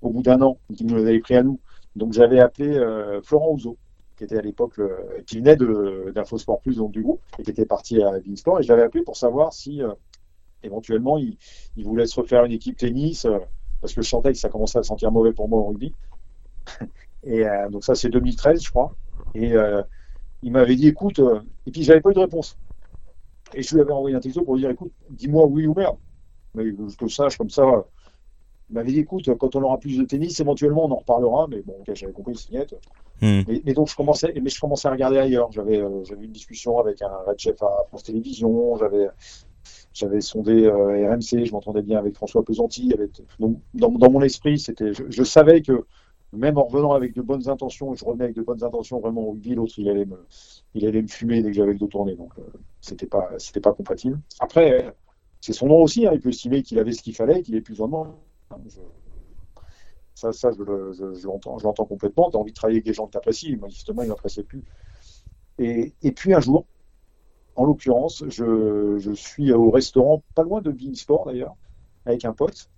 au bout d'un an, ils nous avaient pris à nous. Donc j'avais appelé euh, Florent Ouzo, qui était à l'époque, qui venait de- d'Info Sport Plus, donc du groupe, et qui était parti à Beansport, et je l'avais appelé pour savoir si euh, éventuellement il, il voulait se refaire une équipe tennis, euh, parce que je sentais que ça commençait à sentir mauvais pour moi au rugby. Et euh, donc ça c'est 2013, je crois. Et il m'avait dit, écoute, et puis j'avais pas eu de réponse. Et je lui avais envoyé un texto pour lui dire, écoute, dis-moi oui ou merde. Mais que je sache comme ça. Il m'avait dit, écoute, quand on aura plus de tennis, éventuellement on en reparlera, mais bon, ok, j'avais compris, c'est net. Mhm. Mais, mais donc je commençais, mais je commençais à regarder ailleurs. J'avais, euh, une discussion avec un red chef à France Télévisions. J'avais, j'avais sondé euh, RMC. Je m'entendais bien avec François Pesanti. Avec, donc dans, dans mon esprit, c'était, je, je savais que même en revenant avec de bonnes intentions, je revenais avec de bonnes intentions vraiment au rugby, l'autre il allait me, il allait me fumer dès que j'avais le dos tourné. Donc euh, c'était pas, c'était pas compatible. Après, c'est son nom aussi. hein, il peut estimer qu'il avait ce qu'il fallait, qu'il ait plus vraiment. Je- ça, ça je, le- je- je l'entends, complètement. Tu as envie de travailler avec des gens que tu apprécies. Moi, justement, il m'appréciait plus. Et, et puis un jour, en l'occurrence, je, je suis au restaurant, pas loin de Bean Sport d'ailleurs, avec un pote.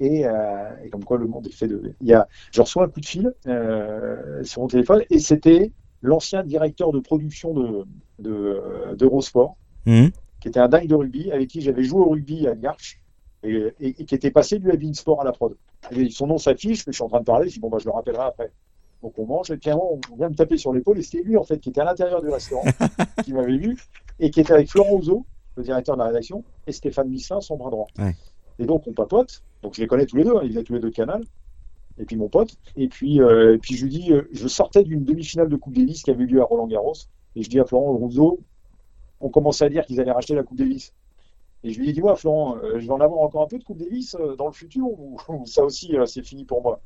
Et, euh, et comme quoi le monde est fait de. Il y a, je reçois un coup de fil euh, sur mon téléphone et c'était l'ancien directeur de production de, de, d'Eurosport, Mhm. qui était un dingue de rugby, avec qui j'avais joué au rugby à Garches et, et- et qui était passé du Bean Sport à la prod. Et son nom s'affiche, mais je suis en train de parler, je dis bon bah je le rappellerai après. Donc on mange, et clairement on vient me taper sur l'épaule, et c'était lui en fait qui était à l'intérieur du restaurant, qui m'avait vu, et qui était avec Florent Ouzo, le directeur de la rédaction, et Stéphane Missin, son bras droit. Ouais. Et donc, on papote. Donc, je les connais tous les deux. Hein. Ils viennent tous les deux de Canal. Et puis, mon pote. Et puis, euh, et puis je lui dis, euh, je sortais d'une demi-finale de Coupe Davis qui avait eu lieu à Roland-Garros. Et je dis à Florent Rousseau, on commençait à dire qu'ils allaient racheter la Coupe Davis. Et je lui ai dit, moi, Florent, euh, je vais en avoir encore un peu de Coupe Davis euh, dans le futur ou, ou ça aussi, euh, c'est fini pour moi.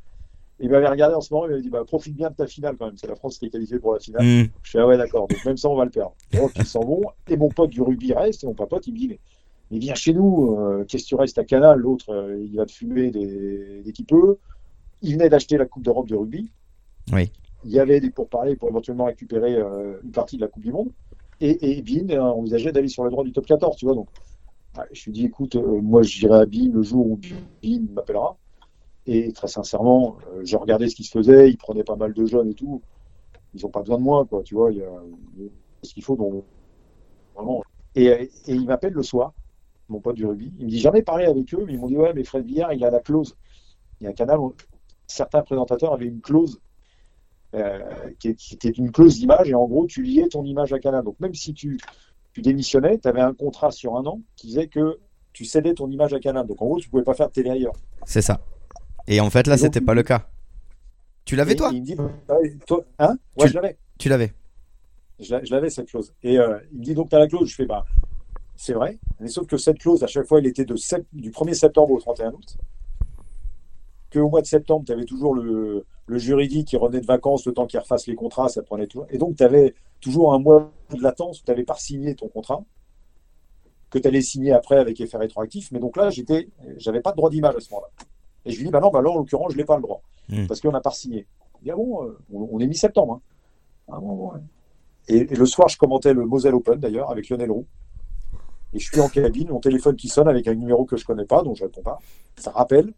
Et il m'avait regardé en ce moment, il m'avait dit, bah, profite bien de ta finale quand même. C'est la France qui est qualifiée pour la finale. Hmm. Je suis ah ouais, d'accord. Donc même ça, on va le perdre. Donc ils s'en vont. Et mon pote du rugby reste. Et mon pote, il me dit, mais, mais viens chez nous. euh, Qu'est-ce que tu restes à Canal? L'autre, euh, il va te fumer dès, dès qu'il peut. Il venait d'acheter la Coupe d'Europe de rugby. Oui. Il y avait des pourparlers pour éventuellement récupérer euh, une partie de la Coupe du Monde. Et, et euh, envisageait d'aller sur le droit du top 14, tu vois. Donc, ouais, je lui dis, écoute, euh, moi, j'irai à Bean le jour où Bean m'appellera. Et très sincèrement, euh, j'ai regardé ce qui se faisait. Ils prenaient pas mal de jeunes et tout. Ils ont pas besoin de moi, quoi. Tu vois, il y a, ce qu'il faut. Donc, vraiment. Et, et il m'appelle le soir, mon pote du rugby. Il me dit, jamais parlé avec eux, mais ils m'ont dit, ouais, mais Fred Villard, il a la clause. Il y a un canal, où certains présentateurs avaient une clause euh, qui était une clause d'image, et en gros, tu liais ton image à Canal. Donc, même si tu, tu démissionnais, tu avais un contrat sur un an qui disait que tu cédais ton image à Canal. Donc, en gros, tu pouvais pas faire de télé ailleurs. C'est ça. Et en fait, là, c'était pas le cas. Tu l'avais toi Il me dit, ah ouais, toi, hein? Ouais, Tu- je l'avais. Tu l'avais. Je l'a- je l'avais cette clause. Et euh, il me dit donc tu as la clause. Je fais bah c'est vrai. Mais sauf que cette clause, à chaque fois, elle était de sept- du 1er septembre au 31 août. Qu'au mois de septembre, tu avais toujours le, le juridique qui revenait de vacances le temps qu'il refasse les contrats, ça prenait tout. Et donc tu avais toujours un mois de latence où tu n'avais pas signé ton contrat, que tu allais signer après avec effet rétroactif. Mais donc là, j'étais, j'avais pas de droit d'image à ce moment-là. Et je lui dis bah non, bah là en l'occurrence, je n'ai pas le droit. Mm. Parce qu'on n'a pas signé. Il dit ah bon, euh, on, on est mi-septembre. hein. Ah bon, bon, ouais. Et, et le soir, je commentais le Moselle Open d'ailleurs avec Lionel Roux. Et je suis en cabine, mon téléphone qui sonne avec un numéro que je connais pas, donc je réponds pas. Ça rappelle.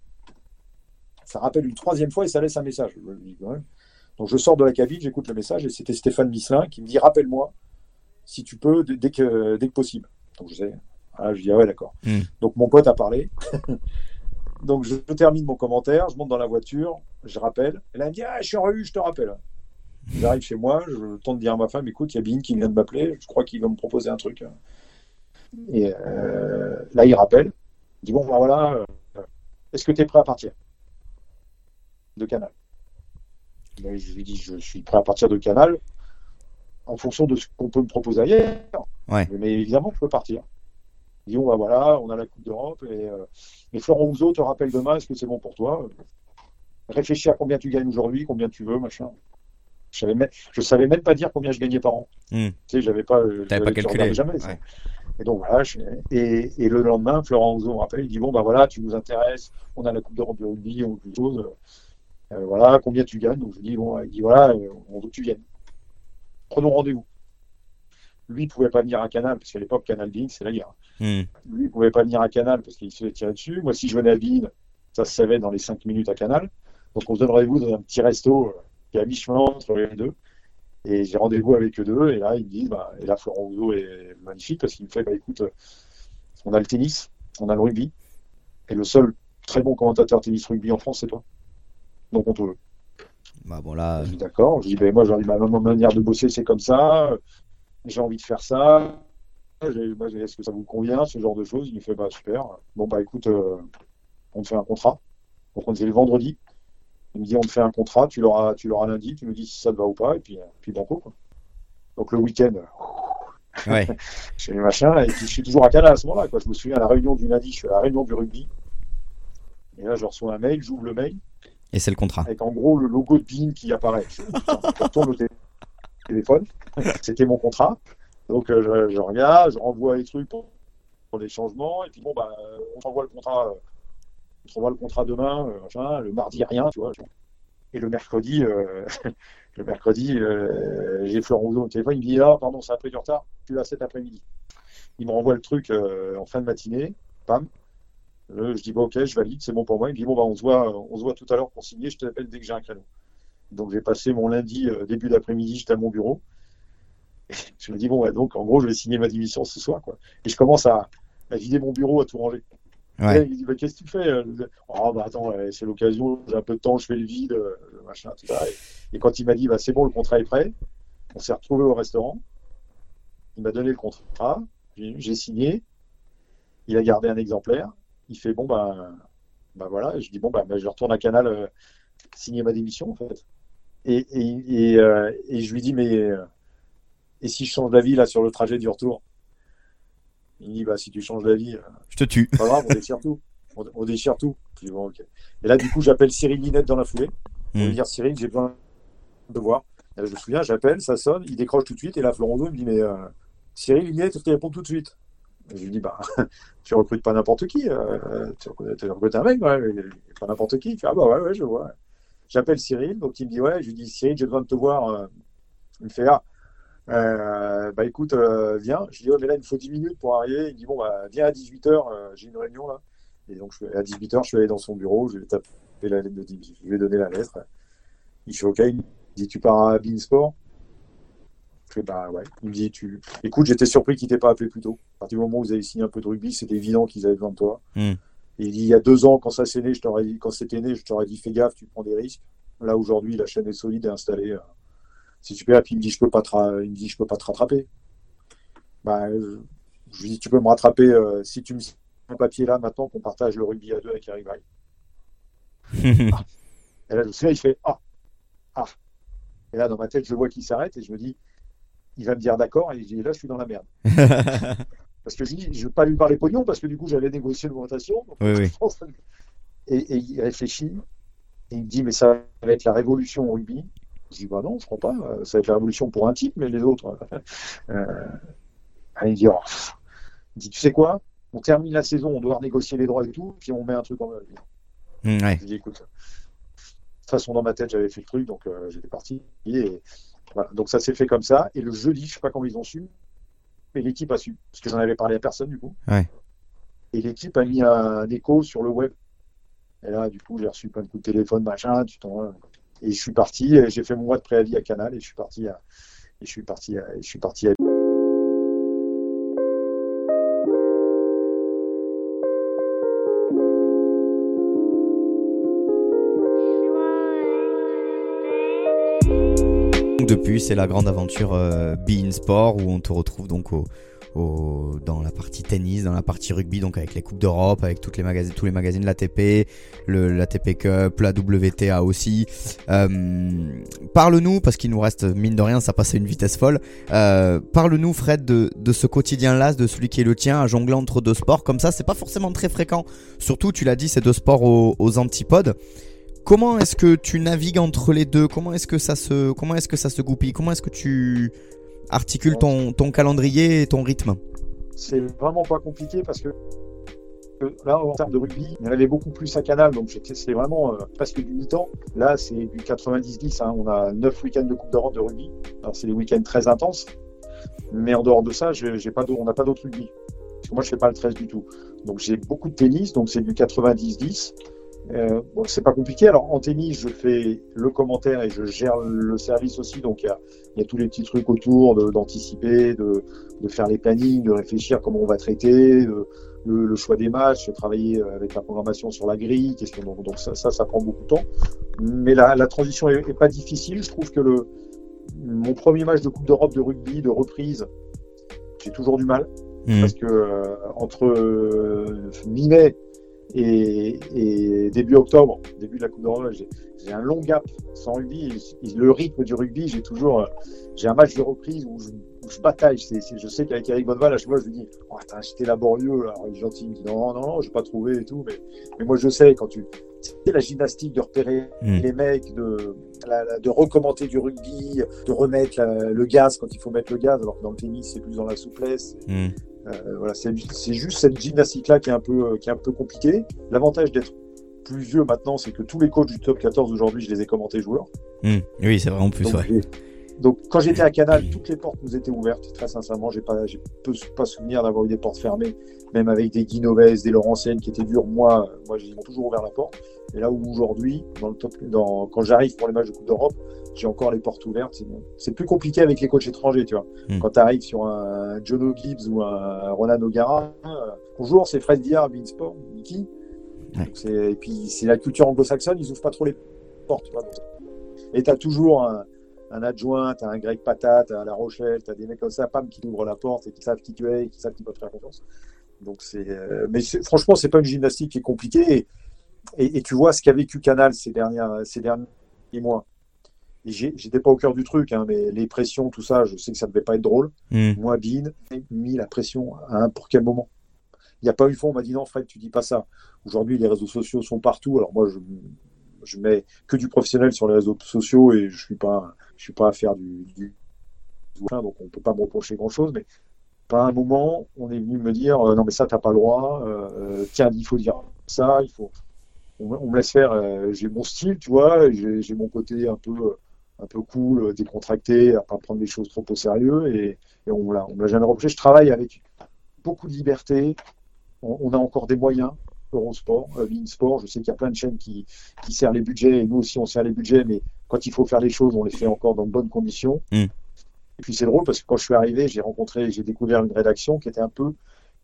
Ça rappelle une troisième fois et ça laisse un message. Je dis. Donc je sors de la cabine, j'écoute le message et c'était Stéphane Misselin qui me dit rappelle-moi si tu peux dès- que, dès que possible. Donc je sais. Ah, je dis ah ouais d'accord. Mm. Donc mon pote a parlé. donc je, termine mon commentaire, je monte dans la voiture, je rappelle. Et là elle me dit ah je suis en rue, je te rappelle. J'arrive chez moi, je tente de dire à ma femme, écoute, il y a Bean qui vient de m'appeler, je crois qu'il va me proposer un truc. Et euh, là, il rappelle, il dit, bon, ben voilà, euh, est-ce que tu es prêt à partir? De Canal Je lui dis, je suis prêt à partir de Canal en fonction de ce qu'on peut me proposer ailleurs. Ouais. Mais évidemment, je peux partir. Il dit, bon, ben voilà, on a la Coupe d'Europe, et, euh, Florent Rousseau te rappelle demain, est-ce que c'est bon pour toi? Réfléchis à combien tu gagnes aujourd'hui, combien tu veux, machin. Je savais même, je savais même pas dire combien je gagnais par an. Hmm. Tu sais, j'avais pas, euh, pas calculé. jamais. ça. Ouais. Et donc voilà, je- et, et le lendemain, Florent Rousseau me rappelle, il dit bon ben voilà, tu nous intéresses, on a la Coupe d'Europe de rugby, on quelque chose, euh, voilà, combien tu gagnes Donc je lui dis bon, il dit voilà, euh, on veut que tu viennes. Prenons rendez-vous. Lui, il pouvait pas venir à Canal parce qu'à l'époque Canal Bean, c'est la guerre. Hmm. Lui, il pouvait pas venir à Canal parce qu'il se faisait tirer dessus. Moi, si je venais à Bean, ça se savait dans les 5 minutes à Canal. Donc on se donne rendez-vous dans un petit resto euh, qui est à mi-chemin entre les deux. Et j'ai rendez-vous avec eux deux, et là, ils me disent, bah, et là, Florent Rousseau est magnifique parce qu'il me fait, bah, écoute, on a le tennis, on a le rugby, et le seul très bon commentateur tennis rugby en France, c'est toi. Donc, on te veut. Bah bon, là. Je dis, d'accord. Je dis, ben, moi, ma, ma manière de bosser, c'est comme ça, euh, j'ai envie de faire ça. Est-ce que ça vous convient, ce genre de choses? Il me fait, bah, super. Bon, bah, écoute, euh, on te fait un contrat. Donc, on le vendredi. Il me dit, on te fait un contrat, tu l'auras, tu l'auras lundi, tu me dis si ça te va ou pas, et puis, euh, puis banco, quoi. Donc, le week-end, Ouais. je fais machins, et puis je suis toujours à Canal à ce moment-là, quoi. Je me souviens à la réunion du lundi, je suis à la réunion du rugby. Et là, je reçois un mail, j'ouvre le mail, Et c'est le contrat. avec en gros le logo de Bean qui apparaît. Je, té- téléphone, c'était mon contrat. Donc euh, je, regarde, je renvoie les trucs pour, pour les changements, et puis bon, bah, on t'envoie le contrat, euh, on t'envoie le contrat demain, euh, le mardi rien, tu vois. Et le mercredi, euh, le mercredi, j'ai Florent Rousseau au téléphone, il me dit ah pardon, ça a pris du retard, tu l'as cet après-midi. Il me renvoie le truc en fin de matinée, pam. Euh, je dis bon ok, je valide, c'est bon pour moi. Il me dit bon bah on se voit, on se voit tout à l'heure pour signer, je t'appelle dès que j'ai un créneau. Donc j'ai passé mon lundi euh, début d'après-midi, j'étais à mon bureau. Et je me dis bon ouais, donc en gros je vais signer ma démission ce soir quoi. Et je commence à, à vider mon bureau, à tout ranger. Ouais. Et il me dit bah, qu'est-ce que tu fais euh, Oh bah attends, c'est l'occasion, j'ai un peu de temps, je fais le vide, euh, machin, tout ça. Et, et quand il m'a dit bah c'est bon, le contrat est prêt, on s'est retrouvé au restaurant. Il m'a donné le contrat, j'ai signé. Il a gardé un exemplaire. Il fait bon, bah, bah voilà. je dis bon, bah, bah, je retourne à Canal euh, signer ma démission, en fait. Et, et, et, euh, et je lui dis, mais euh, et si je change d'avis là sur le trajet du retour? Il me dit, bah si tu changes d'avis, je te tue. Pas grave, on déchire tout. On, on déchire tout. Bon. Et là, du coup, j'appelle Cyril Linette dans la foulée pour Mm. lui dire, Cyril, j'ai besoin de voir. Là, je me souviens, j'appelle, ça sonne, il décroche tout de suite. Et là, Florondeau il me dit, mais Cyril Linette, il répond tout de suite. Je lui dis, bah, tu recrutes pas n'importe qui. euh, tu, recrutes, un mec, ouais, pas n'importe qui. Il fait, ah bah ouais, ouais, je vois. J'appelle Cyril, donc il me dit, ouais, je lui dis, Cyril, j'ai besoin de te voir. euh. Il me fait, ah, euh, bah écoute, viens. Je lui dis, ouais, mais là, il me faut 10 minutes pour arriver. Il me dit, bon, bah, viens à 18h, j'ai une réunion là. Et donc, à 18h, je suis allé dans son bureau, je lui ai la lettre de je lui ai donné la lettre. Il fait, ok, il me dit, tu pars à Beansport? Je fais, bah ouais. Il me dit, tu. Écoute, j'étais surpris qu'il t'ait pas appelé plus tôt. À partir du moment où vous avez signé un peu de rugby, c'était évident qu'ils avaient besoin de toi. Mm. Et il dit, il y a deux ans, quand ça s'est né, je t'aurais dit, quand c'était né, je t'aurais dit, fais gaffe, tu prends des risques. Là, aujourd'hui, la chaîne est solide et installée. euh, C'est super. Et puis il me dit, je peux pas te, il me dit, je peux pas te rattraper. Bah, euh, je lui dis, tu peux me rattraper euh, si tu me signes un papier là maintenant qu'on partage le rugby à deux avec Eric Vaille. Et là, je il fait Ah, ah. Et là, dans ma tête, je vois qu'il s'arrête et je me dis Il va me dire d'accord. Et Là, je suis dans la merde. Parce que je dis Je ne veux pas lui parler pognon parce que du coup, j'avais négocié l'augmentation. Donc, Oui, je oui. pense- Et, et il réfléchit et il me dit Mais ça va être la révolution au rugby. Je dis Bah non, je crois pas. Euh, Ça va être la révolution pour un type, mais les autres. euh, ah, il dit Oh. Il dit Tu sais quoi? On termine la saison, on doit renégocier les droits et tout, puis on met un truc en œuvre. Mm, ouais. Je lui dis, écoute, de toute façon, dans ma tête, j'avais fait le truc, donc euh, j'étais parti. Et voilà. Donc ça s'est fait comme ça. Et le jeudi, je sais pas comment ils ont su, mais l'équipe a su, parce que j'en avais parlé à personne du coup. Ouais. Et l'équipe a mis un écho sur le web. Et là, du coup, j'ai reçu plein de coups de téléphone, machin, tu t'en Et je suis parti, j'ai fait mon mois de préavis à Canal, et je suis parti à, et je suis parti à, et je suis parti à Depuis, c'est la grande aventure euh, Be In Sport où on te retrouve donc dans la partie tennis, dans la partie rugby, donc avec les coupes d'Europe, avec les tous les magazines de l'ATP, l'ATP Cup, la WTA aussi. Euh, Parle-nous parce qu'il nous reste mine de rien, ça passe à une vitesse folle. Euh, Parle-nous Fred de, ce quotidien-là, de celui qui est le tien, à jongler entre deux sports comme ça. C'est pas forcément très fréquent. Surtout, tu l'as dit, c'est deux sports aux antipodes. Comment est-ce que tu navigues entre les deux? Comment est-ce que ça se comment est-ce que ça se goupille? Comment est-ce que tu articules ton, ton calendrier et ton rythme? C'est vraiment pas compliqué parce que que là, en termes de rugby, en avait beaucoup plus à Canal, donc c'est vraiment euh, presque du mi-temps. Là, c'est du 90-10. hein. On a 9 week-ends de Coupe d'Europe de rugby. Alors, c'est des week-ends très intenses. Mais en dehors de ça, j'ai pas on n'a pas d'autre rugby. Moi, je fais pas le 13 du tout. Donc, j'ai beaucoup de tennis, donc c'est du 90-10. Euh, bon, c'est pas compliqué. Alors, en tennis, je fais le commentaire et je gère le service aussi. Donc, il y a, il y a tous les petits trucs autour d'anticiper, de, de faire les plannings, de réfléchir comment on va traiter, de- le, le choix des matchs, travailler avec la programmation sur la grille, question donc, donc ça, ça, ça prend beaucoup de temps. Mais la, la transition est, est pas difficile. Je trouve que le mon premier match de Coupe d'Europe de rugby de reprise, j'ai toujours du mal Hmm. parce que euh, entre euh, mi-mai et, et début octobre, début de la Coupe d'Europe, j'ai un long gap sans rugby. Et, et le rythme du rugby, j'ai toujours euh, j'ai un match de reprise où je, où je bataille. Je sais qu'avec Eric Bonneval, à chaque fois, je lui dis oh, attends, j'étais laborieux. Alors, il est gentil, il me dit non, non, non, j'ai pas trouvé et tout. Mais, mais moi, je sais quand tu c'est la gymnastique de repérer Mm. les mecs, de, la- la- de recommenter du rugby, de remettre la- le gaz quand il faut mettre le gaz, alors que dans le tennis, c'est plus dans la souplesse. Hmm. Euh, voilà, c'est juste cette gymnastique-là qui est un peu, euh, qui est un peu compliquée. L'avantage d'être plus vieux maintenant, c'est que tous les coachs du top 14 aujourd'hui, je les ai commentés joueurs. Hmm. Oui, c'est vrai en plus. Donc, Ouais. donc, quand j'étais à Canal, toutes les portes nous étaient ouvertes. Très sincèrement, j'ai pas, j'ai peu, pas souvenir d'avoir eu des portes fermées, même avec des Guinoves, des Laurentiennes qui étaient durs. Moi, moi, ils m'ont toujours ouvert la porte. Et là où aujourd'hui, dans le top, dans, quand j'arrive pour les matchs de Coupe d'Europe, j'ai encore les portes ouvertes. C'est- plus compliqué avec les coachs étrangers, tu vois. Mm. Quand tu arrives sur un Jono Gibbs ou un Ronan O'Gara, euh, bonjour, c'est Fred Diard, Beansport, Niki. Ouais. Et puis, c'est la culture anglo-saxonne, ils ouvrent pas trop les portes, tu vois. Donc, et tu as toujours un, un adjoint, tu as un Greg Patat, tu as La Rochelle, tu as des mecs comme ça, pam, qui t'ouvrent la porte et qui savent qui tu es et qui savent qu'ils peuvent te faire confiance. Donc c'est, euh, mais franchement, c'est pas une gymnastique qui est compliquée. Et, et- et tu vois ce qu'a vécu Canal ces dernières, ces derniers mois. J'étais pas au cœur du truc, hein, mais les pressions, tout ça, je sais que ça devait pas être drôle. Hmm. Moi, Bean, j'ai mis la pression à un pour quel moment? Il n'y a pas une fois, on m'a dit non, Fred, tu dis pas ça. Aujourd'hui, les réseaux sociaux sont partout. Alors moi, je, je mets que du professionnel sur les réseaux sociaux et je suis pas, je suis pas à faire du, du donc on peut pas me reprocher grand chose. Mais pas un moment, on est venu me dire euh, non mais ça t'as pas le droit. euh, tiens, il faut dire ça, il faut. On, me- on me laisse faire. euh, j'ai mon style, tu vois. J'ai mon côté un peu, euh, un peu cool, euh, décontracté, à pas prendre les choses trop au sérieux et, et on l'a, on l'a jamais reproché. Je travaille avec beaucoup de liberté. On, on a encore des moyens. Eurosport, euh, Sport, je sais qu'il y a plein de chaînes qui, qui serrent les budgets et nous aussi on serre les budgets, mais quand il faut faire les choses, on les fait encore dans de bonnes conditions. Mm. Et puis c'est drôle parce que quand je suis arrivé, j'ai rencontré, j'ai découvert une rédaction qui était un peu,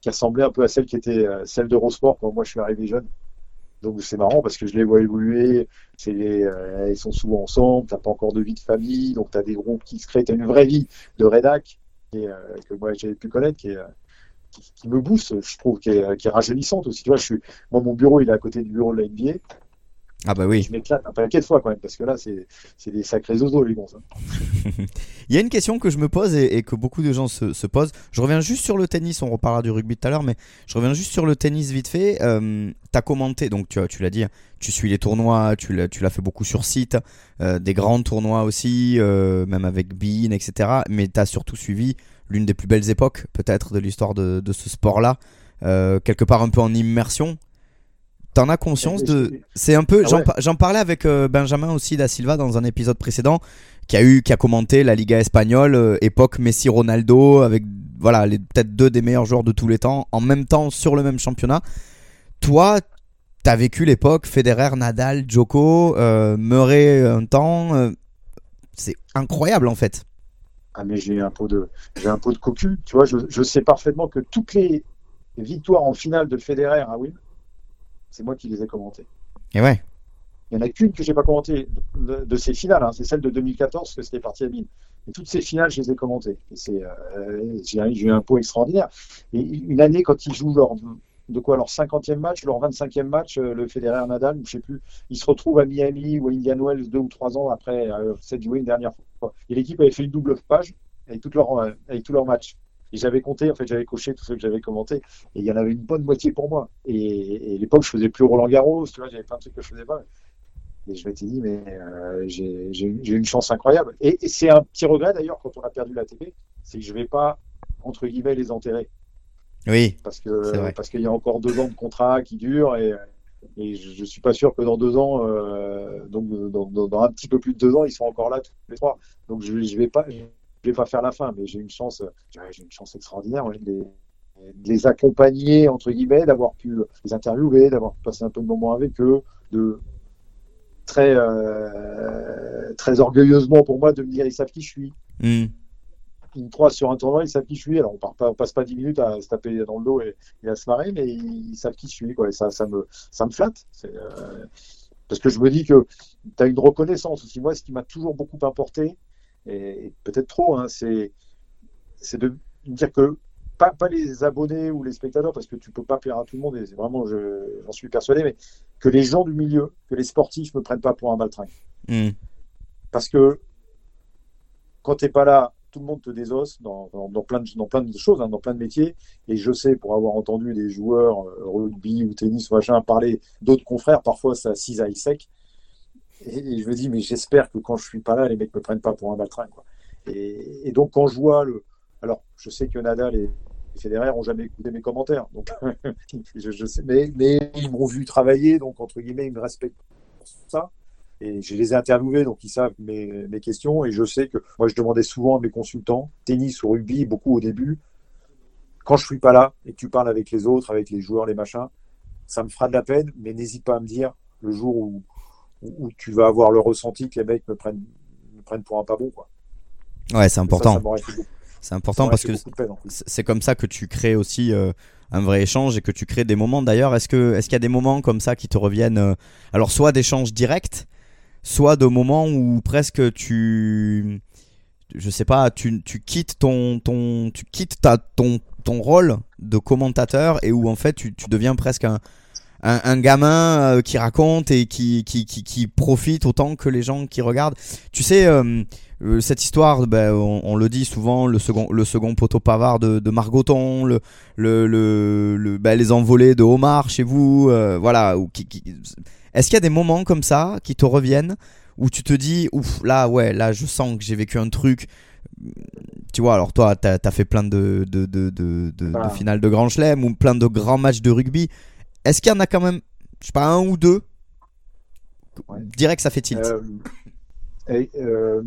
qui ressemblait un peu à celle qui était euh, celle d'Eurosport quand moi je suis arrivé jeune. Donc c'est marrant parce que je les vois évoluer, c'est euh, ils sont souvent ensemble, t'as pas encore de vie de famille, donc t'as des groupes qui se créent, t'as une vraie vie de rédac et, euh, que moi j'avais pu connaître, qui euh, qui, qui me booste, je trouve, qui est, qui est rajeunissante aussi. Tu vois, je suis, moi mon bureau il est à côté du bureau de la NBA, Ah bah oui. je m'éclate un paquet de fois quand même parce que là c'est, c'est des sacrés zozos les bons. hein. Il y a une question que je me pose et, et que beaucoup de gens se, se posent. Je reviens juste sur le tennis, on reparlera du rugby tout à l'heure, mais je reviens juste sur le tennis vite fait. Euh, T'as commenté, donc tu, tu l'as dit, hein, tu suis les tournois, tu l'as tu l'as fait beaucoup sur site, euh, des grands tournois aussi, euh, même avec Bean, etc. Mais tu as surtout suivi l'une des plus belles époques peut-être de l'histoire de, de ce sport-là, quelque part un peu en immersion. T'en as conscience de... C'est un peu... Ah J'en ouais. par- j'en parlais avec euh, Benjamin aussi da Silva dans un épisode précédent qui a eu qui a commenté la Liga espagnole euh, époque Messi Ronaldo avec voilà les peut-être deux des meilleurs joueurs de tous les temps en même temps sur le même championnat. Toi, t'as vécu l'époque Federer, Nadal, Djoko, euh, Murray un temps. euh, c'est incroyable en fait. Ah mais j'ai un pot de j'ai un pot de cocu. Tu vois, je, je sais parfaitement que toutes les victoires en finale de Federer à Wim, c'est moi qui les ai commentées. Et ouais. Il n'y en a qu'une que j'ai pas commentée de, de ces finales. hein. C'est celle de 2014 que c'était parti à Bine. Et toutes ces finales, je les ai commentées. Et euh, j'ai eu un pot extraordinaire. Et une année quand ils jouent leur de quoi leur 50e match, leur 25e match, euh, le Federer Nadal, je sais plus, ils se retrouvent à Miami ou à Indian Wells deux ou trois ans après euh, s'être joué une dernière fois. Et l'équipe avait fait une double page avec, toutes leurs, euh, avec tous leurs matchs. Et j'avais compté, en fait, j'avais coché tous ceux que j'avais commentés, et il y en avait une bonne moitié pour moi. Et, et à l'époque, je faisais plus Roland Garros, tu vois, j'avais plein de trucs que je faisais pas. Et je m'étais dit, mais euh, j'ai une chance incroyable. Et, et c'est un petit regret d'ailleurs quand on a perdu l'ATP, c'est que je vais pas, entre guillemets, les enterrer Oui. parce que parce qu'il y a encore deux ans de contrat qui durent et, et je, je suis pas sûr que dans deux ans, euh, donc dans, dans- dans un petit peu plus de deux ans, ils sont encore là tous les trois. Donc je, je vais pas je vais pas faire la fin, mais j'ai une chance, j'ai une chance extraordinaire de, les, de les accompagner entre guillemets, d'avoir pu les interviewer, d'avoir passé un peu de moments avec eux, de très euh, très orgueilleusement pour moi de me dire ils savent qui je suis Hmm. me croisent sur un tournoi, ils savent qui je suis. Alors on part pas, on passe pas 10 minutes à se taper dans le dos et, et à se marrer, mais ils, ils savent qui je suis. Quoi. Et ça, ça me, ça me flatte. Euh, Parce que je me dis que tu as une reconnaissance aussi. Moi, ce qui m'a toujours beaucoup importé, et, et peut-être trop, hein, c'est, c'est de dire que pas, pas les abonnés ou les spectateurs, parce que tu peux pas plaire à tout le monde, et vraiment, je- j'en suis persuadé, mais que les gens du milieu, que les sportifs me prennent pas pour un baltringue. Hmm. Parce que quand tu n'es pas là, tout le monde te désosse dans, dans, dans plein, de, dans plein de choses, hein, dans plein de métiers. Et je sais, pour avoir entendu des joueurs euh, rugby ou tennis ou machin parler d'autres confrères, parfois ça cisaille sec. Et, je me dis, mais j'espère que quand je suis pas là, les mecs me prennent pas pour un baltringue. Quoi. Et, donc quand je vois le. Alors, je sais que Nadal et Federer ont jamais écouté mes commentaires. Donc, je, sais, mais, ils m'ont vu travailler, donc entre guillemets, ils me respectent pour ça. Et je les ai interviewés, donc ils savent mes, mes questions. Et je sais que moi, je demandais souvent à mes consultants, tennis ou rugby, beaucoup au début, quand je suis pas là et que tu parles avec les autres, avec les joueurs, les machins, ça me fera de la peine, mais n'hésite pas à me dire le jour où, où, tu vas avoir le ressenti que les mecs me prennent, me prennent pour un pas bon. Quoi. Ouais, c'est important. C'est important parce que c'est comme ça que tu crées aussi euh, un vrai échange et que tu crées des moments. D'ailleurs, est-ce qu'il y a des moments comme ça qui te reviennent euh, Alors, soit d'échanges directs, soit de moments où presque tu, je sais pas, tu, tu quittes ton ton tu quittes ta ton ton rôle de commentateur et où en fait tu, tu deviens presque un, un, un gamin euh, qui raconte et qui, qui, qui, qui profite autant que les gens qui regardent. Tu sais, euh, euh, cette histoire, ben, on, on le dit souvent, le second, le second poteau pavard de, de Margoton, le, le, le, le- ben, les envolées de Omar chez vous, voilà. ou qui- qui- Est-ce qu'il y a des moments comme ça qui te reviennent où tu te dis, ouf, là, ouais, là, je sens que j'ai vécu un truc. Tu vois, alors toi, t'as as fait plein de, de, de, de, de- de finales de Grand Chelem ou plein de grands matchs de rugby. Est-ce qu'il y en a quand même, je sais pas, un ou deux? Ouais. Direct, ça fait tilt. Euh, et, euh,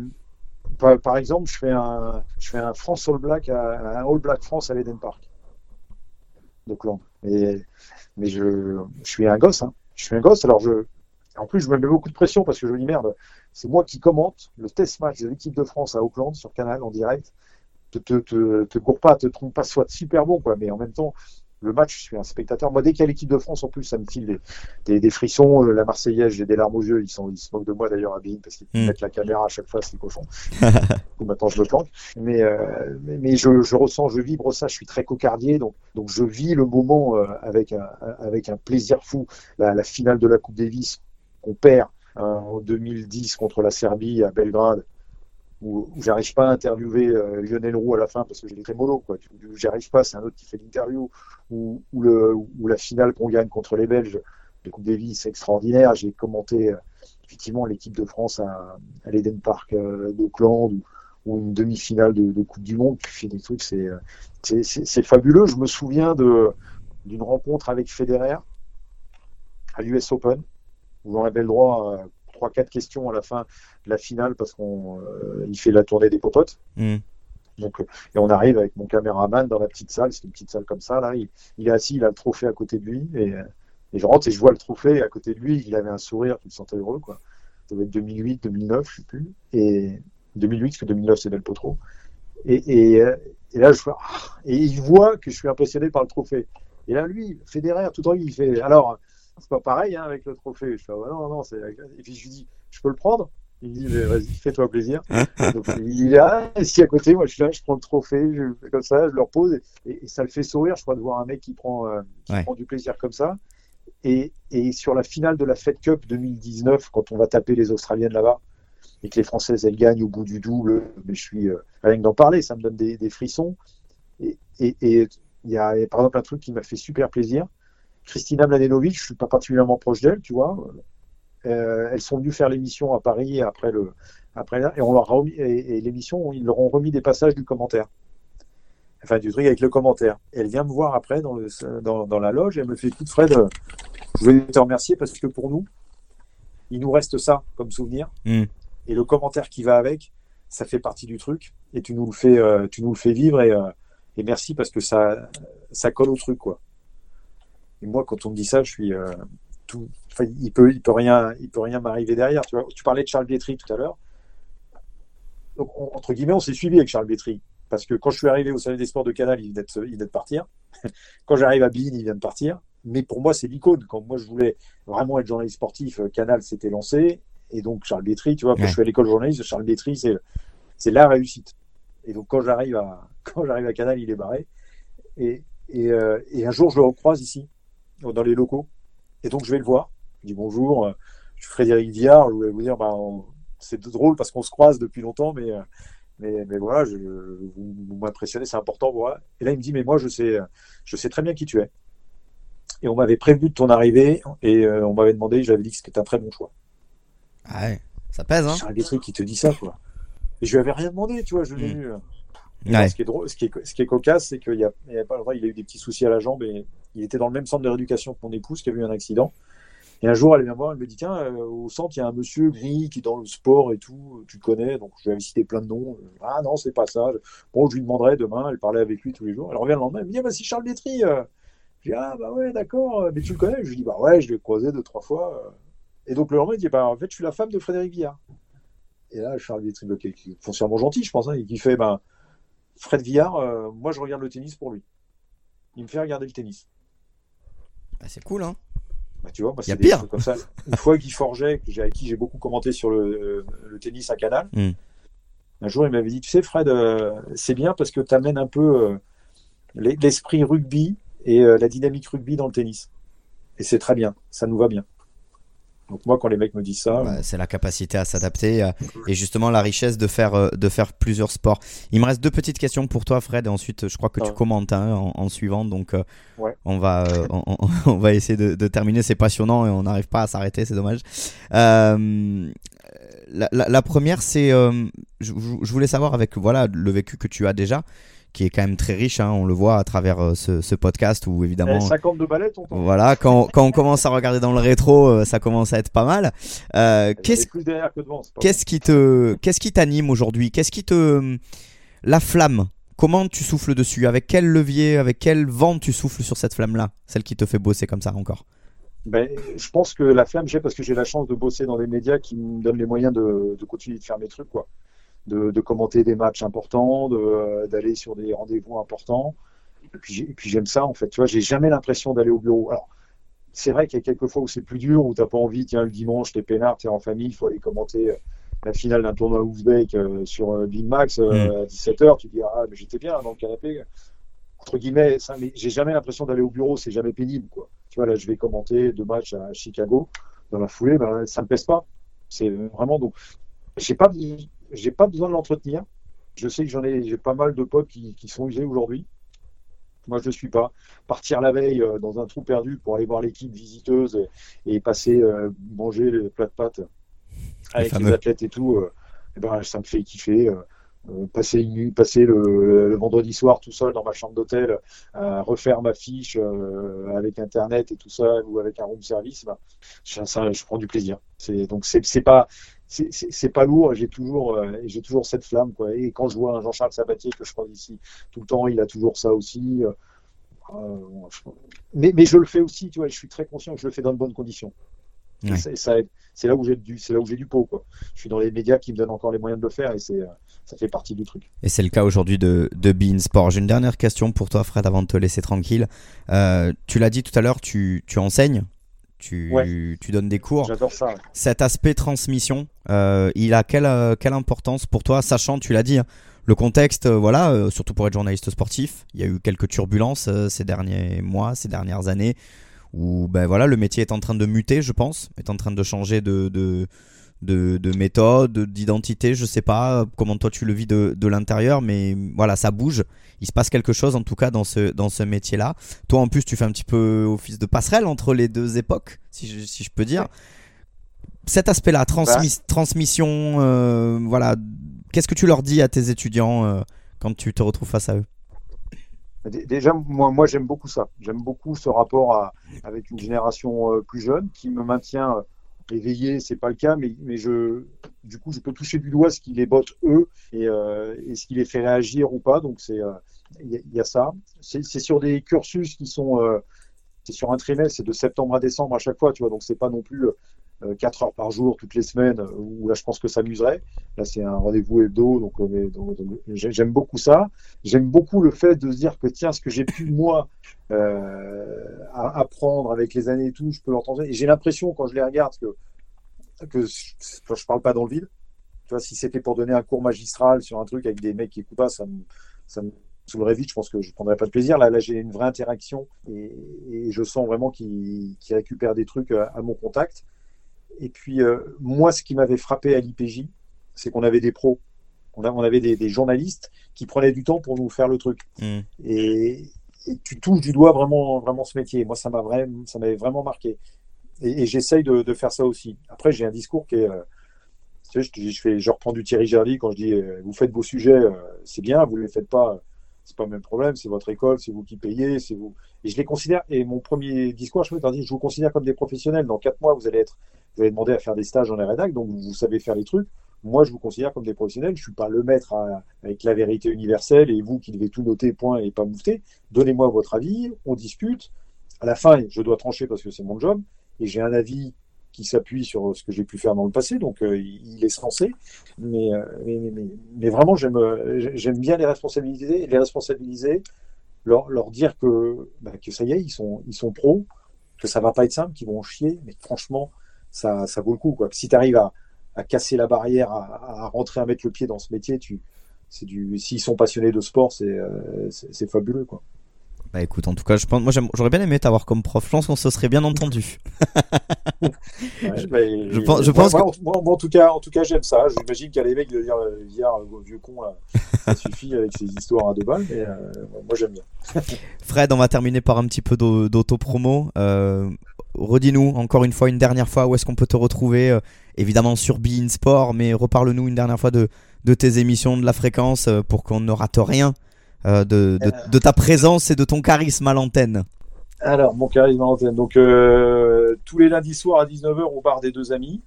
par, par exemple, je fais un, je fais un France All Black, à- un All Black France à l'Eden Park d'Auckland. Mais, mais je, je suis un gosse, hein. Je suis un gosse, alors je, en plus, je me mets beaucoup de pression parce que je me dis merde, c'est moi qui commente le test match de l'équipe de France à Auckland sur Canal en direct. Te, te, te, te cours pas, te trompe pas, soit super bon, quoi. Mais en même temps, le match, je suis un spectateur. Moi, dès qu'il y a l'équipe de France, en plus, ça me file des, des, des frissons. Euh, La Marseillaise, j'ai des larmes aux yeux. Ils, sont, ils se moquent de moi d'ailleurs à Bein parce qu'ils Mm. mettent la caméra à chaque fois, c'est cochon. Maintenant, je me planque. Mais, euh, mais, mais je, je ressens, je vibre ça. Je suis très cocardier, donc, donc je vis le moment euh, avec, un, avec un plaisir fou. La, la finale de la Coupe Davis qu'on perd euh, en 2010 contre la Serbie à Belgrade où, j'arrive pas à interviewer euh, Lionel Roux à la fin parce que j'ai des trémolos quoi. J'arrive pas, c'est un autre qui fait l'interview. Ou, la finale qu'on gagne contre les Belges, la Coupe Davis, c'est extraordinaire. J'ai commenté euh, effectivement l'équipe de France à, à l'Eden Park euh, d'Auckland ou, une demi-finale de, de Coupe du Monde. Tu fais des euh, c'est- fabuleux. Je me souviens de d'une rencontre avec Federer à l'US Open où le droit à trois quatre questions à la fin de la finale parce qu'on euh, il fait la tournée des popotes. Mm. Donc, euh, et on arrive avec mon caméraman dans la petite salle, c'est une petite salle comme ça, là, il, il est assis, il a le trophée à côté de lui, et, euh, et je rentre et je vois le trophée à côté de lui, il avait un sourire, tu le sentais heureux, quoi. Ça devait être 2008, 2009, je sais plus, et 2008, parce que 2009 c'est Del Potro. Et, et, et là, je vois, ah, et il voit que je suis impressionné par le trophée. Et là, lui, Federer, tout en lui, il fait, alors, c'est pas pareil hein, avec le trophée. Je fais, ah, non, non, c'est. Et puis je lui dis, je peux le prendre? Il me dit, vas-y, fais-toi plaisir. Donc, il est là, ici à côté, moi je suis là, je prends le trophée, je fais comme ça, je le repose, et, et ça le fait sourire, je crois, de voir un mec qui prend, euh, qui Ouais. prend du plaisir comme ça. Et, et sur la finale de la Fed Cup 2019, quand on va taper les Australiennes là-bas, et que les Françaises elles gagnent au bout du double, mais je suis euh, rien que d'en parler, ça me donne des, des frissons. Et et- et il y a par exemple un truc qui m'a fait super plaisir. Christina Mladenovic, je suis pas particulièrement proche d'elle, tu vois. Euh, elles sont venues faire l'émission à Paris après le après et on leur a remis, et, et l'émission ils leur ont remis des passages du commentaire. Enfin du truc avec le commentaire. Et elle vient me voir après dans le dans, dans la loge et elle me fait écoute Fred, je voulais te remercier parce que pour nous, il nous reste ça comme souvenir. Mm. Et le commentaire qui va avec, ça fait partie du truc. Et tu nous le fais, euh, tu nous le fais vivre et, euh, et merci parce que ça, ça colle au truc quoi. Et moi, quand on me dit ça, je suis euh, tout. Enfin, il peut, il peut rien, il peut rien m'arriver derrière. Tu vois, tu parlais de Charles Bietri tout à l'heure. Donc on- entre guillemets, on s'est suivi avec Charles Bietri parce que quand je suis arrivé au Salon des Sports de Canal, il venait de, il venait de partir. quand j'arrive à Bein, il vient de partir. Mais pour moi, c'est l'icône. Quand moi, je voulais vraiment être journaliste sportif, euh, Canal s'était lancé. Et donc, Charles Bietri, tu vois, quand Ouais. je suis à l'école journaliste, Charles Bietri, c'est, c'est la réussite. Et donc, quand j'arrive à, quand j'arrive à Canal, il est barré. Et, et, euh, et un jour, je le recroise ici, dans les locaux. Et donc, je vais le voir. Je dis bonjour, euh, je suis Frédéric Viard. Je voulais vous dire, bah, on- c'est drôle parce qu'on se croise depuis longtemps, mais, euh, mais, mais voilà, je, vous, vous m'impressionnez, c'est important. Voilà. Et là, il me dit, mais moi, je sais, je sais très bien qui tu es. Et on m'avait prévenu de ton arrivée et euh, on m'avait demandé, j'avais dit que c'était un très bon choix. Ah ouais, ça pèse, hein C'est un des trucs qui te dit ça, quoi. Et je lui avais rien demandé, tu vois, je l'ai Mm. eu. euh. Ouais. Ce qui est drôle, ce qui est, ce qui est cocasse, c'est qu'il y a, il y a pas il a eu des petits soucis à la jambe et il était dans le même centre de rééducation que mon épouse qui a eu un accident. Et un jour, elle vient me voir, elle me dit Tiens, euh, au centre, il y a un monsieur gris qui est dans le sport et tout, tu le connais. Donc, je lui avais cité plein de noms. Ah non, c'est pas ça. Bon, je lui demanderai demain. Elle parlait avec lui tous les jours. Elle revient le lendemain, elle me dit Ah, bah, c'est Charles euh. Je dis Ah, bah ouais, d'accord, mais tu le connais? Je lui dis Bah ouais, je l'ai croisé deux, trois fois. euh. Et donc, le lendemain, il dit Bah, en fait, je suis la femme de Frédéric Villard. Et là, Charles Bietri, qui qui est foncièrement gentil, je pense, hein, et qui fait Ben, Fred Villard, euh, moi, je regarde le tennis pour lui. Il me fait regarder le tennis. Ah, c'est cool, hein Bah, tu vois, moi, Y a c'est des pire. trucs comme ça. Une fois Guy Forget, avec qui j'ai beaucoup commenté sur le, le tennis à Canal, Mm. un jour, il m'avait dit, tu sais, Fred, euh, c'est bien parce que tu amènes un peu, euh, l'esprit rugby et euh, la dynamique rugby dans le tennis. Et c'est très bien, ça nous va bien. Donc moi, quand les mecs me disent ça, Ouais, c'est la capacité à s'adapter euh, et justement la richesse de faire, euh, de faire plusieurs sports. Il me reste deux petites questions pour toi, Fred, et ensuite je crois que tu Ah. commentes hein, en, en suivant, donc euh, Ouais. on, va, euh, on, va essayer de, de terminer. C'est passionnant et on n'arrive pas à s'arrêter, c'est dommage. Euh, la, la- la première, c'est, euh, je, je- je voulais savoir avec voilà le vécu que tu as déjà, qui est quand même très riche, hein, on le voit à travers euh, ce, ce podcast où évidemment. eh, 52 balais, tonton. Voilà, quand, quand on commence à regarder dans le rétro, euh, ça commence à être pas mal. Euh, Qu'est-ce Qu'est-ce qui te, qu'est-ce qui t'anime aujourd'hui? Qu'est-ce qui te, la flamme? Comment tu souffles dessus? Avec quel levier, avec quel vent tu souffles sur cette flamme-là? Celle qui te fait bosser comme ça encore Ben, je pense que la flamme, j'ai parce que j'ai la chance de bosser dans des médias qui me donnent les moyens de, de continuer de faire mes trucs, quoi. De, de commenter des matchs importants, de, euh, d'aller sur des rendez-vous importants. Et puis, j'aime ça, en fait. Tu vois, j'ai jamais l'impression d'aller au bureau. Alors, c'est vrai qu'il y a quelques fois où c'est plus dur, où t'as pas envie, tiens, le dimanche, t'es peinard, t'es en famille, il faut aller commenter euh, la finale d'un tournoi ouzbek euh, sur euh, Big Max euh, à 17h. Tu dis, ah, mais j'étais bien dans le canapé. Entre guillemets, ça, mais j'ai jamais l'impression d'aller au bureau, c'est jamais pénible, quoi. Tu vois, là, je vais commenter deux matchs à Chicago. Dans la foulée, ben, ça me pèse pas. C'est vraiment donc, j'ai pas, j'ai pas besoin de l'entretenir. Je sais que j'en ai, j'ai pas mal de potes qui, qui sont usés aujourd'hui. Moi, je ne suis pas. Partir la veille euh, dans un trou perdu pour aller voir l'équipe visiteuse et, et passer euh, manger les plats de pâtes avec les, fameux. athlètes et tout, euh, eh ben, ça me fait kiffer. passer une nuit, passer le, le vendredi soir tout seul dans ma chambre d'hôtel, à refaire ma fiche avec internet et tout ça ou avec un room service, ben, ça, ça, je prends du plaisir. C'est donc c'est c'est pas c'est- pas lourd. J'ai toujours euh, j'ai toujours cette flamme quoi. Et quand je vois un Jean-Charles Sabatier que je crois ici tout le temps, il a toujours ça aussi. euh, euh, mais, mais je le fais aussi, tu vois. Je suis très conscient que je le fais dans de bonnes conditions. Ouais. C'est là où j'ai du c'est là où j'ai du pot quoi. Je suis dans les médias qui me donnent encore les moyens de le faire et c'est ça fait partie du truc. Et c'est le cas aujourd'hui de, de Bein Sport. J'ai une dernière question pour toi, Fred, avant de te laisser tranquille. Euh, tu l'as dit tout à l'heure, tu, tu enseignes, tu, Ouais. tu donnes des cours. J'adore ça. ouais. Cet aspect transmission, euh, il a quelle, euh, quelle importance pour toi, sachant, tu l'as dit, hein, le contexte, euh, voilà, euh, surtout pour être journaliste sportif, il y a eu quelques turbulences euh, ces derniers mois, ces dernières années, où ben voilà, le métier est en train de muter, je pense, est en train de changer de, de, de, de méthode, d'identité, je sais pas euh, comment toi tu le vis de, de l'intérieur, mais voilà, ça bouge. Il se passe quelque chose en tout cas dans ce, dans ce métier-là. Toi en plus, tu fais un petit peu office de passerelle entre les deux époques, si je, si je peux dire. Cet aspect-là, transmis- transmission, euh, voilà, qu'est-ce que tu leur dis à tes étudiants euh, quand tu te retrouves face à eux? Dé- Déjà, moi, moi j'aime beaucoup ça. J'aime beaucoup ce rapport à, avec une génération euh, plus jeune qui me maintient éveillé. C'est pas le cas, mais, mais je, du coup, je peux toucher du doigt ce qui les botte eux et, euh, ce qui les fait réagir ou pas. Donc, c'est, euh, il il y a ça. C'est sur des cursus qui sont, euh, c'est sur un trimestre, c'est de septembre à décembre à chaque fois, tu vois. Donc, c'est pas non plus euh, 4 heures par jour toutes les semaines euh, où là, je pense que ça amuserait. Là, c'est un rendez-vous hebdo, donc, euh, j'aime beaucoup ça. J'aime beaucoup le fait de se dire que tiens, ce que j'ai pu moi euh, apprendre avec les années et tout, je peux l'entendre. Et j'ai l'impression quand je les regarde que que je, je parle pas dans le vide. Tu vois, si c'était pour donner un cours magistral sur un truc avec des mecs qui écoutent pas, ça me ça me vite. Je pense que je prendrais pas de plaisir. Là, là, j'ai une vraie interaction et, je sens vraiment qu'ils récupèrent des trucs à mon contact. Et puis euh, moi, ce qui m'avait frappé à l'IPJ, c'est qu'on avait des pros. On, a- on avait des, des journalistes qui prenaient du temps pour nous faire le truc. Mm. Et, et tu touches du doigt vraiment, vraiment ce métier. Moi, ça m'a vraiment, ça m'avait vraiment marqué. Et, et j'essaye de, de faire ça aussi. Après, j'ai un discours qui est, euh, tu sais, je, fais, je reprends du Thierry Gerdy quand je dis, euh, vous faites vos sujets, c'est bien, vous les faites pas, c'est pas le même problème, c'est votre école, c'est vous qui payez, c'est vous. Et je les considère. Et mon premier discours, je leur dis, je vous considère comme des professionnels. Dans quatre mois, vous allez être, vous allez demander à faire des stages les rédacs, donc vous savez faire les trucs. Moi, je vous considère comme des professionnels. Je suis pas le maître avec la vérité universelle et vous qui devez tout noter, point, et pas moufter. Donnez-moi votre avis, on discute. À la fin, je dois trancher parce que c'est mon job et j'ai un avis qui s'appuie sur ce que j'ai pu faire dans le passé, donc euh, il est censé. Mais, euh, vraiment, j'aime euh, j'aime bien les responsabiliser, les responsabiliser, leur, dire que, bah, que ça y est, ils sont, pros, que ça va pas être simple, qu'ils vont en chier, mais franchement, ça, ça vaut le coup. Quoi. Si tu arrives à, à casser la barrière, à, à rentrer, à mettre le pied dans ce métier, tu, c'est du, s'ils sont passionnés de sport, c'est euh, c'est c'est fabuleux. Quoi. Bah écoute, en tout cas, je pense, moi j'aurais bien aimé t'avoir comme prof. Je pense qu'on se serait bien entendu. Ouais, mais- je pense- je moi- pense moi, moi, moi, en tout cas, en tout cas, j'aime ça. J'imagine qu'il y a les mecs de dire euh, hier, euh, vieux con là, ça suffit avec ces histoires à deux balles. Mais euh, moi, j'aime bien. Fred, on va terminer par un petit peu d'au- d'auto-promo. Euh, Redis-nous encore une fois, une dernière fois, où est-ce qu'on peut te retrouver euh, Évidemment sur Be In Sport, mais reparle-nous une dernière fois de, de tes émissions, de la fréquence, euh, pour qu'on ne rate rien euh, de, de, de ta présence et de ton charisme à l'antenne. Alors, mon charisme à l'antenne. Donc, tous les lundis soirs à 19h au bar des deux amis,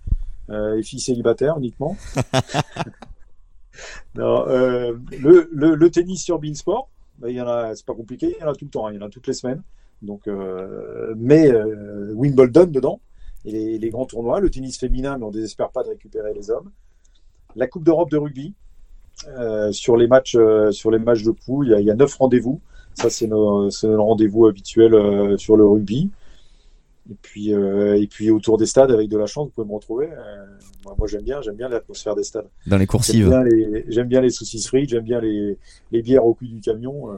et filles célibataires uniquement. non, le, le, le tennis sur Beansport, ben, il y en a, c'est pas compliqué, il y en a tout le temps, hein, il y en a toutes les semaines. Donc, euh, mais euh, Wimbledon dedans, et les, les grands tournois, le tennis féminin, mais on désespère pas de récupérer les hommes. La Coupe d'Europe de rugby, euh, sur les matchs, sur les matchs de poule, il y a, neuf rendez-vous. Ça, c'est nos, rendez-vous habituel sur le rugby. Et puis, euh, et puis autour des stades, avec de la chance, vous pouvez me retrouver. Euh, moi, moi, j'aime bien, j'aime bien l'atmosphère des stades. Dans les J'aime coursives. bien les, j'aime bien les saucisses frites, j'aime bien les, les bières au cul du camion. euh,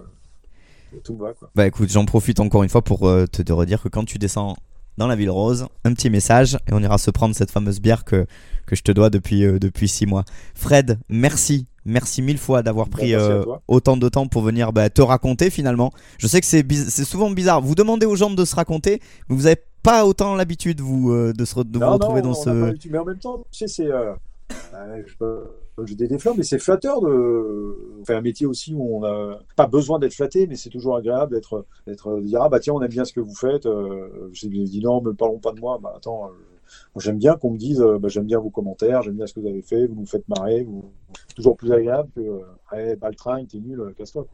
tout me va, quoi. Bah écoute, j'en profite encore une fois pour euh, te, te redire que quand tu descends dans la ville rose, un petit message et on ira se prendre cette fameuse bière que, que je te dois depuis, euh, depuis six mois. Fred, merci. Merci mille fois d'avoir Bah, pris euh, autant de temps pour venir bah, te raconter finalement. Je sais que c'est c'est souvent bizarre. Vous demandez aux gens de se raconter, mais vous avez pas autant l'habitude vous euh, de, se re- de vous Non, retrouver non, dans on ce. Mais en même temps, tu sais, c'est. Euh, je peux- je des déflore, mais c'est flatteur de faire un métier aussi où on n'a pas besoin d'être flatté, mais c'est toujours agréable d'être, d'être, dire ah bah tiens on aime bien ce que vous faites. Euh, J'ai dit non, ne parlons pas de moi. Bah attends, euh, j'aime bien qu'on me dise euh, bah, j'aime bien vos commentaires, j'aime bien ce que vous avez fait, vous nous faites marrer, vous... toujours plus agréable que hey, Baltringue, t'es nul, casse-toi.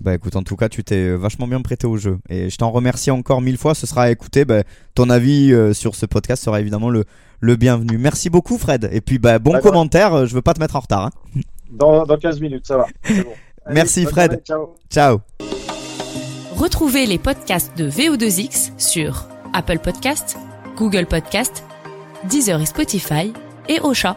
Bah écoute, en tout cas, tu t'es vachement bien prêté au jeu. Et je t'en remercie encore mille fois. Ce sera à écouter. Bah, ton avis euh, sur ce podcast sera évidemment le, le bienvenu. Merci beaucoup, Fred. Et puis, bah, bon D'accord. commentaire. euh, Je veux pas te mettre en retard. hein. Dans, dans 15 minutes, ça va. c'est bon. Allez, Merci, Fred. journée, ciao. Ciao. Retrouvez les podcasts de VO2X sur Apple Podcasts, Google Podcasts, Deezer et Spotify et Ocha.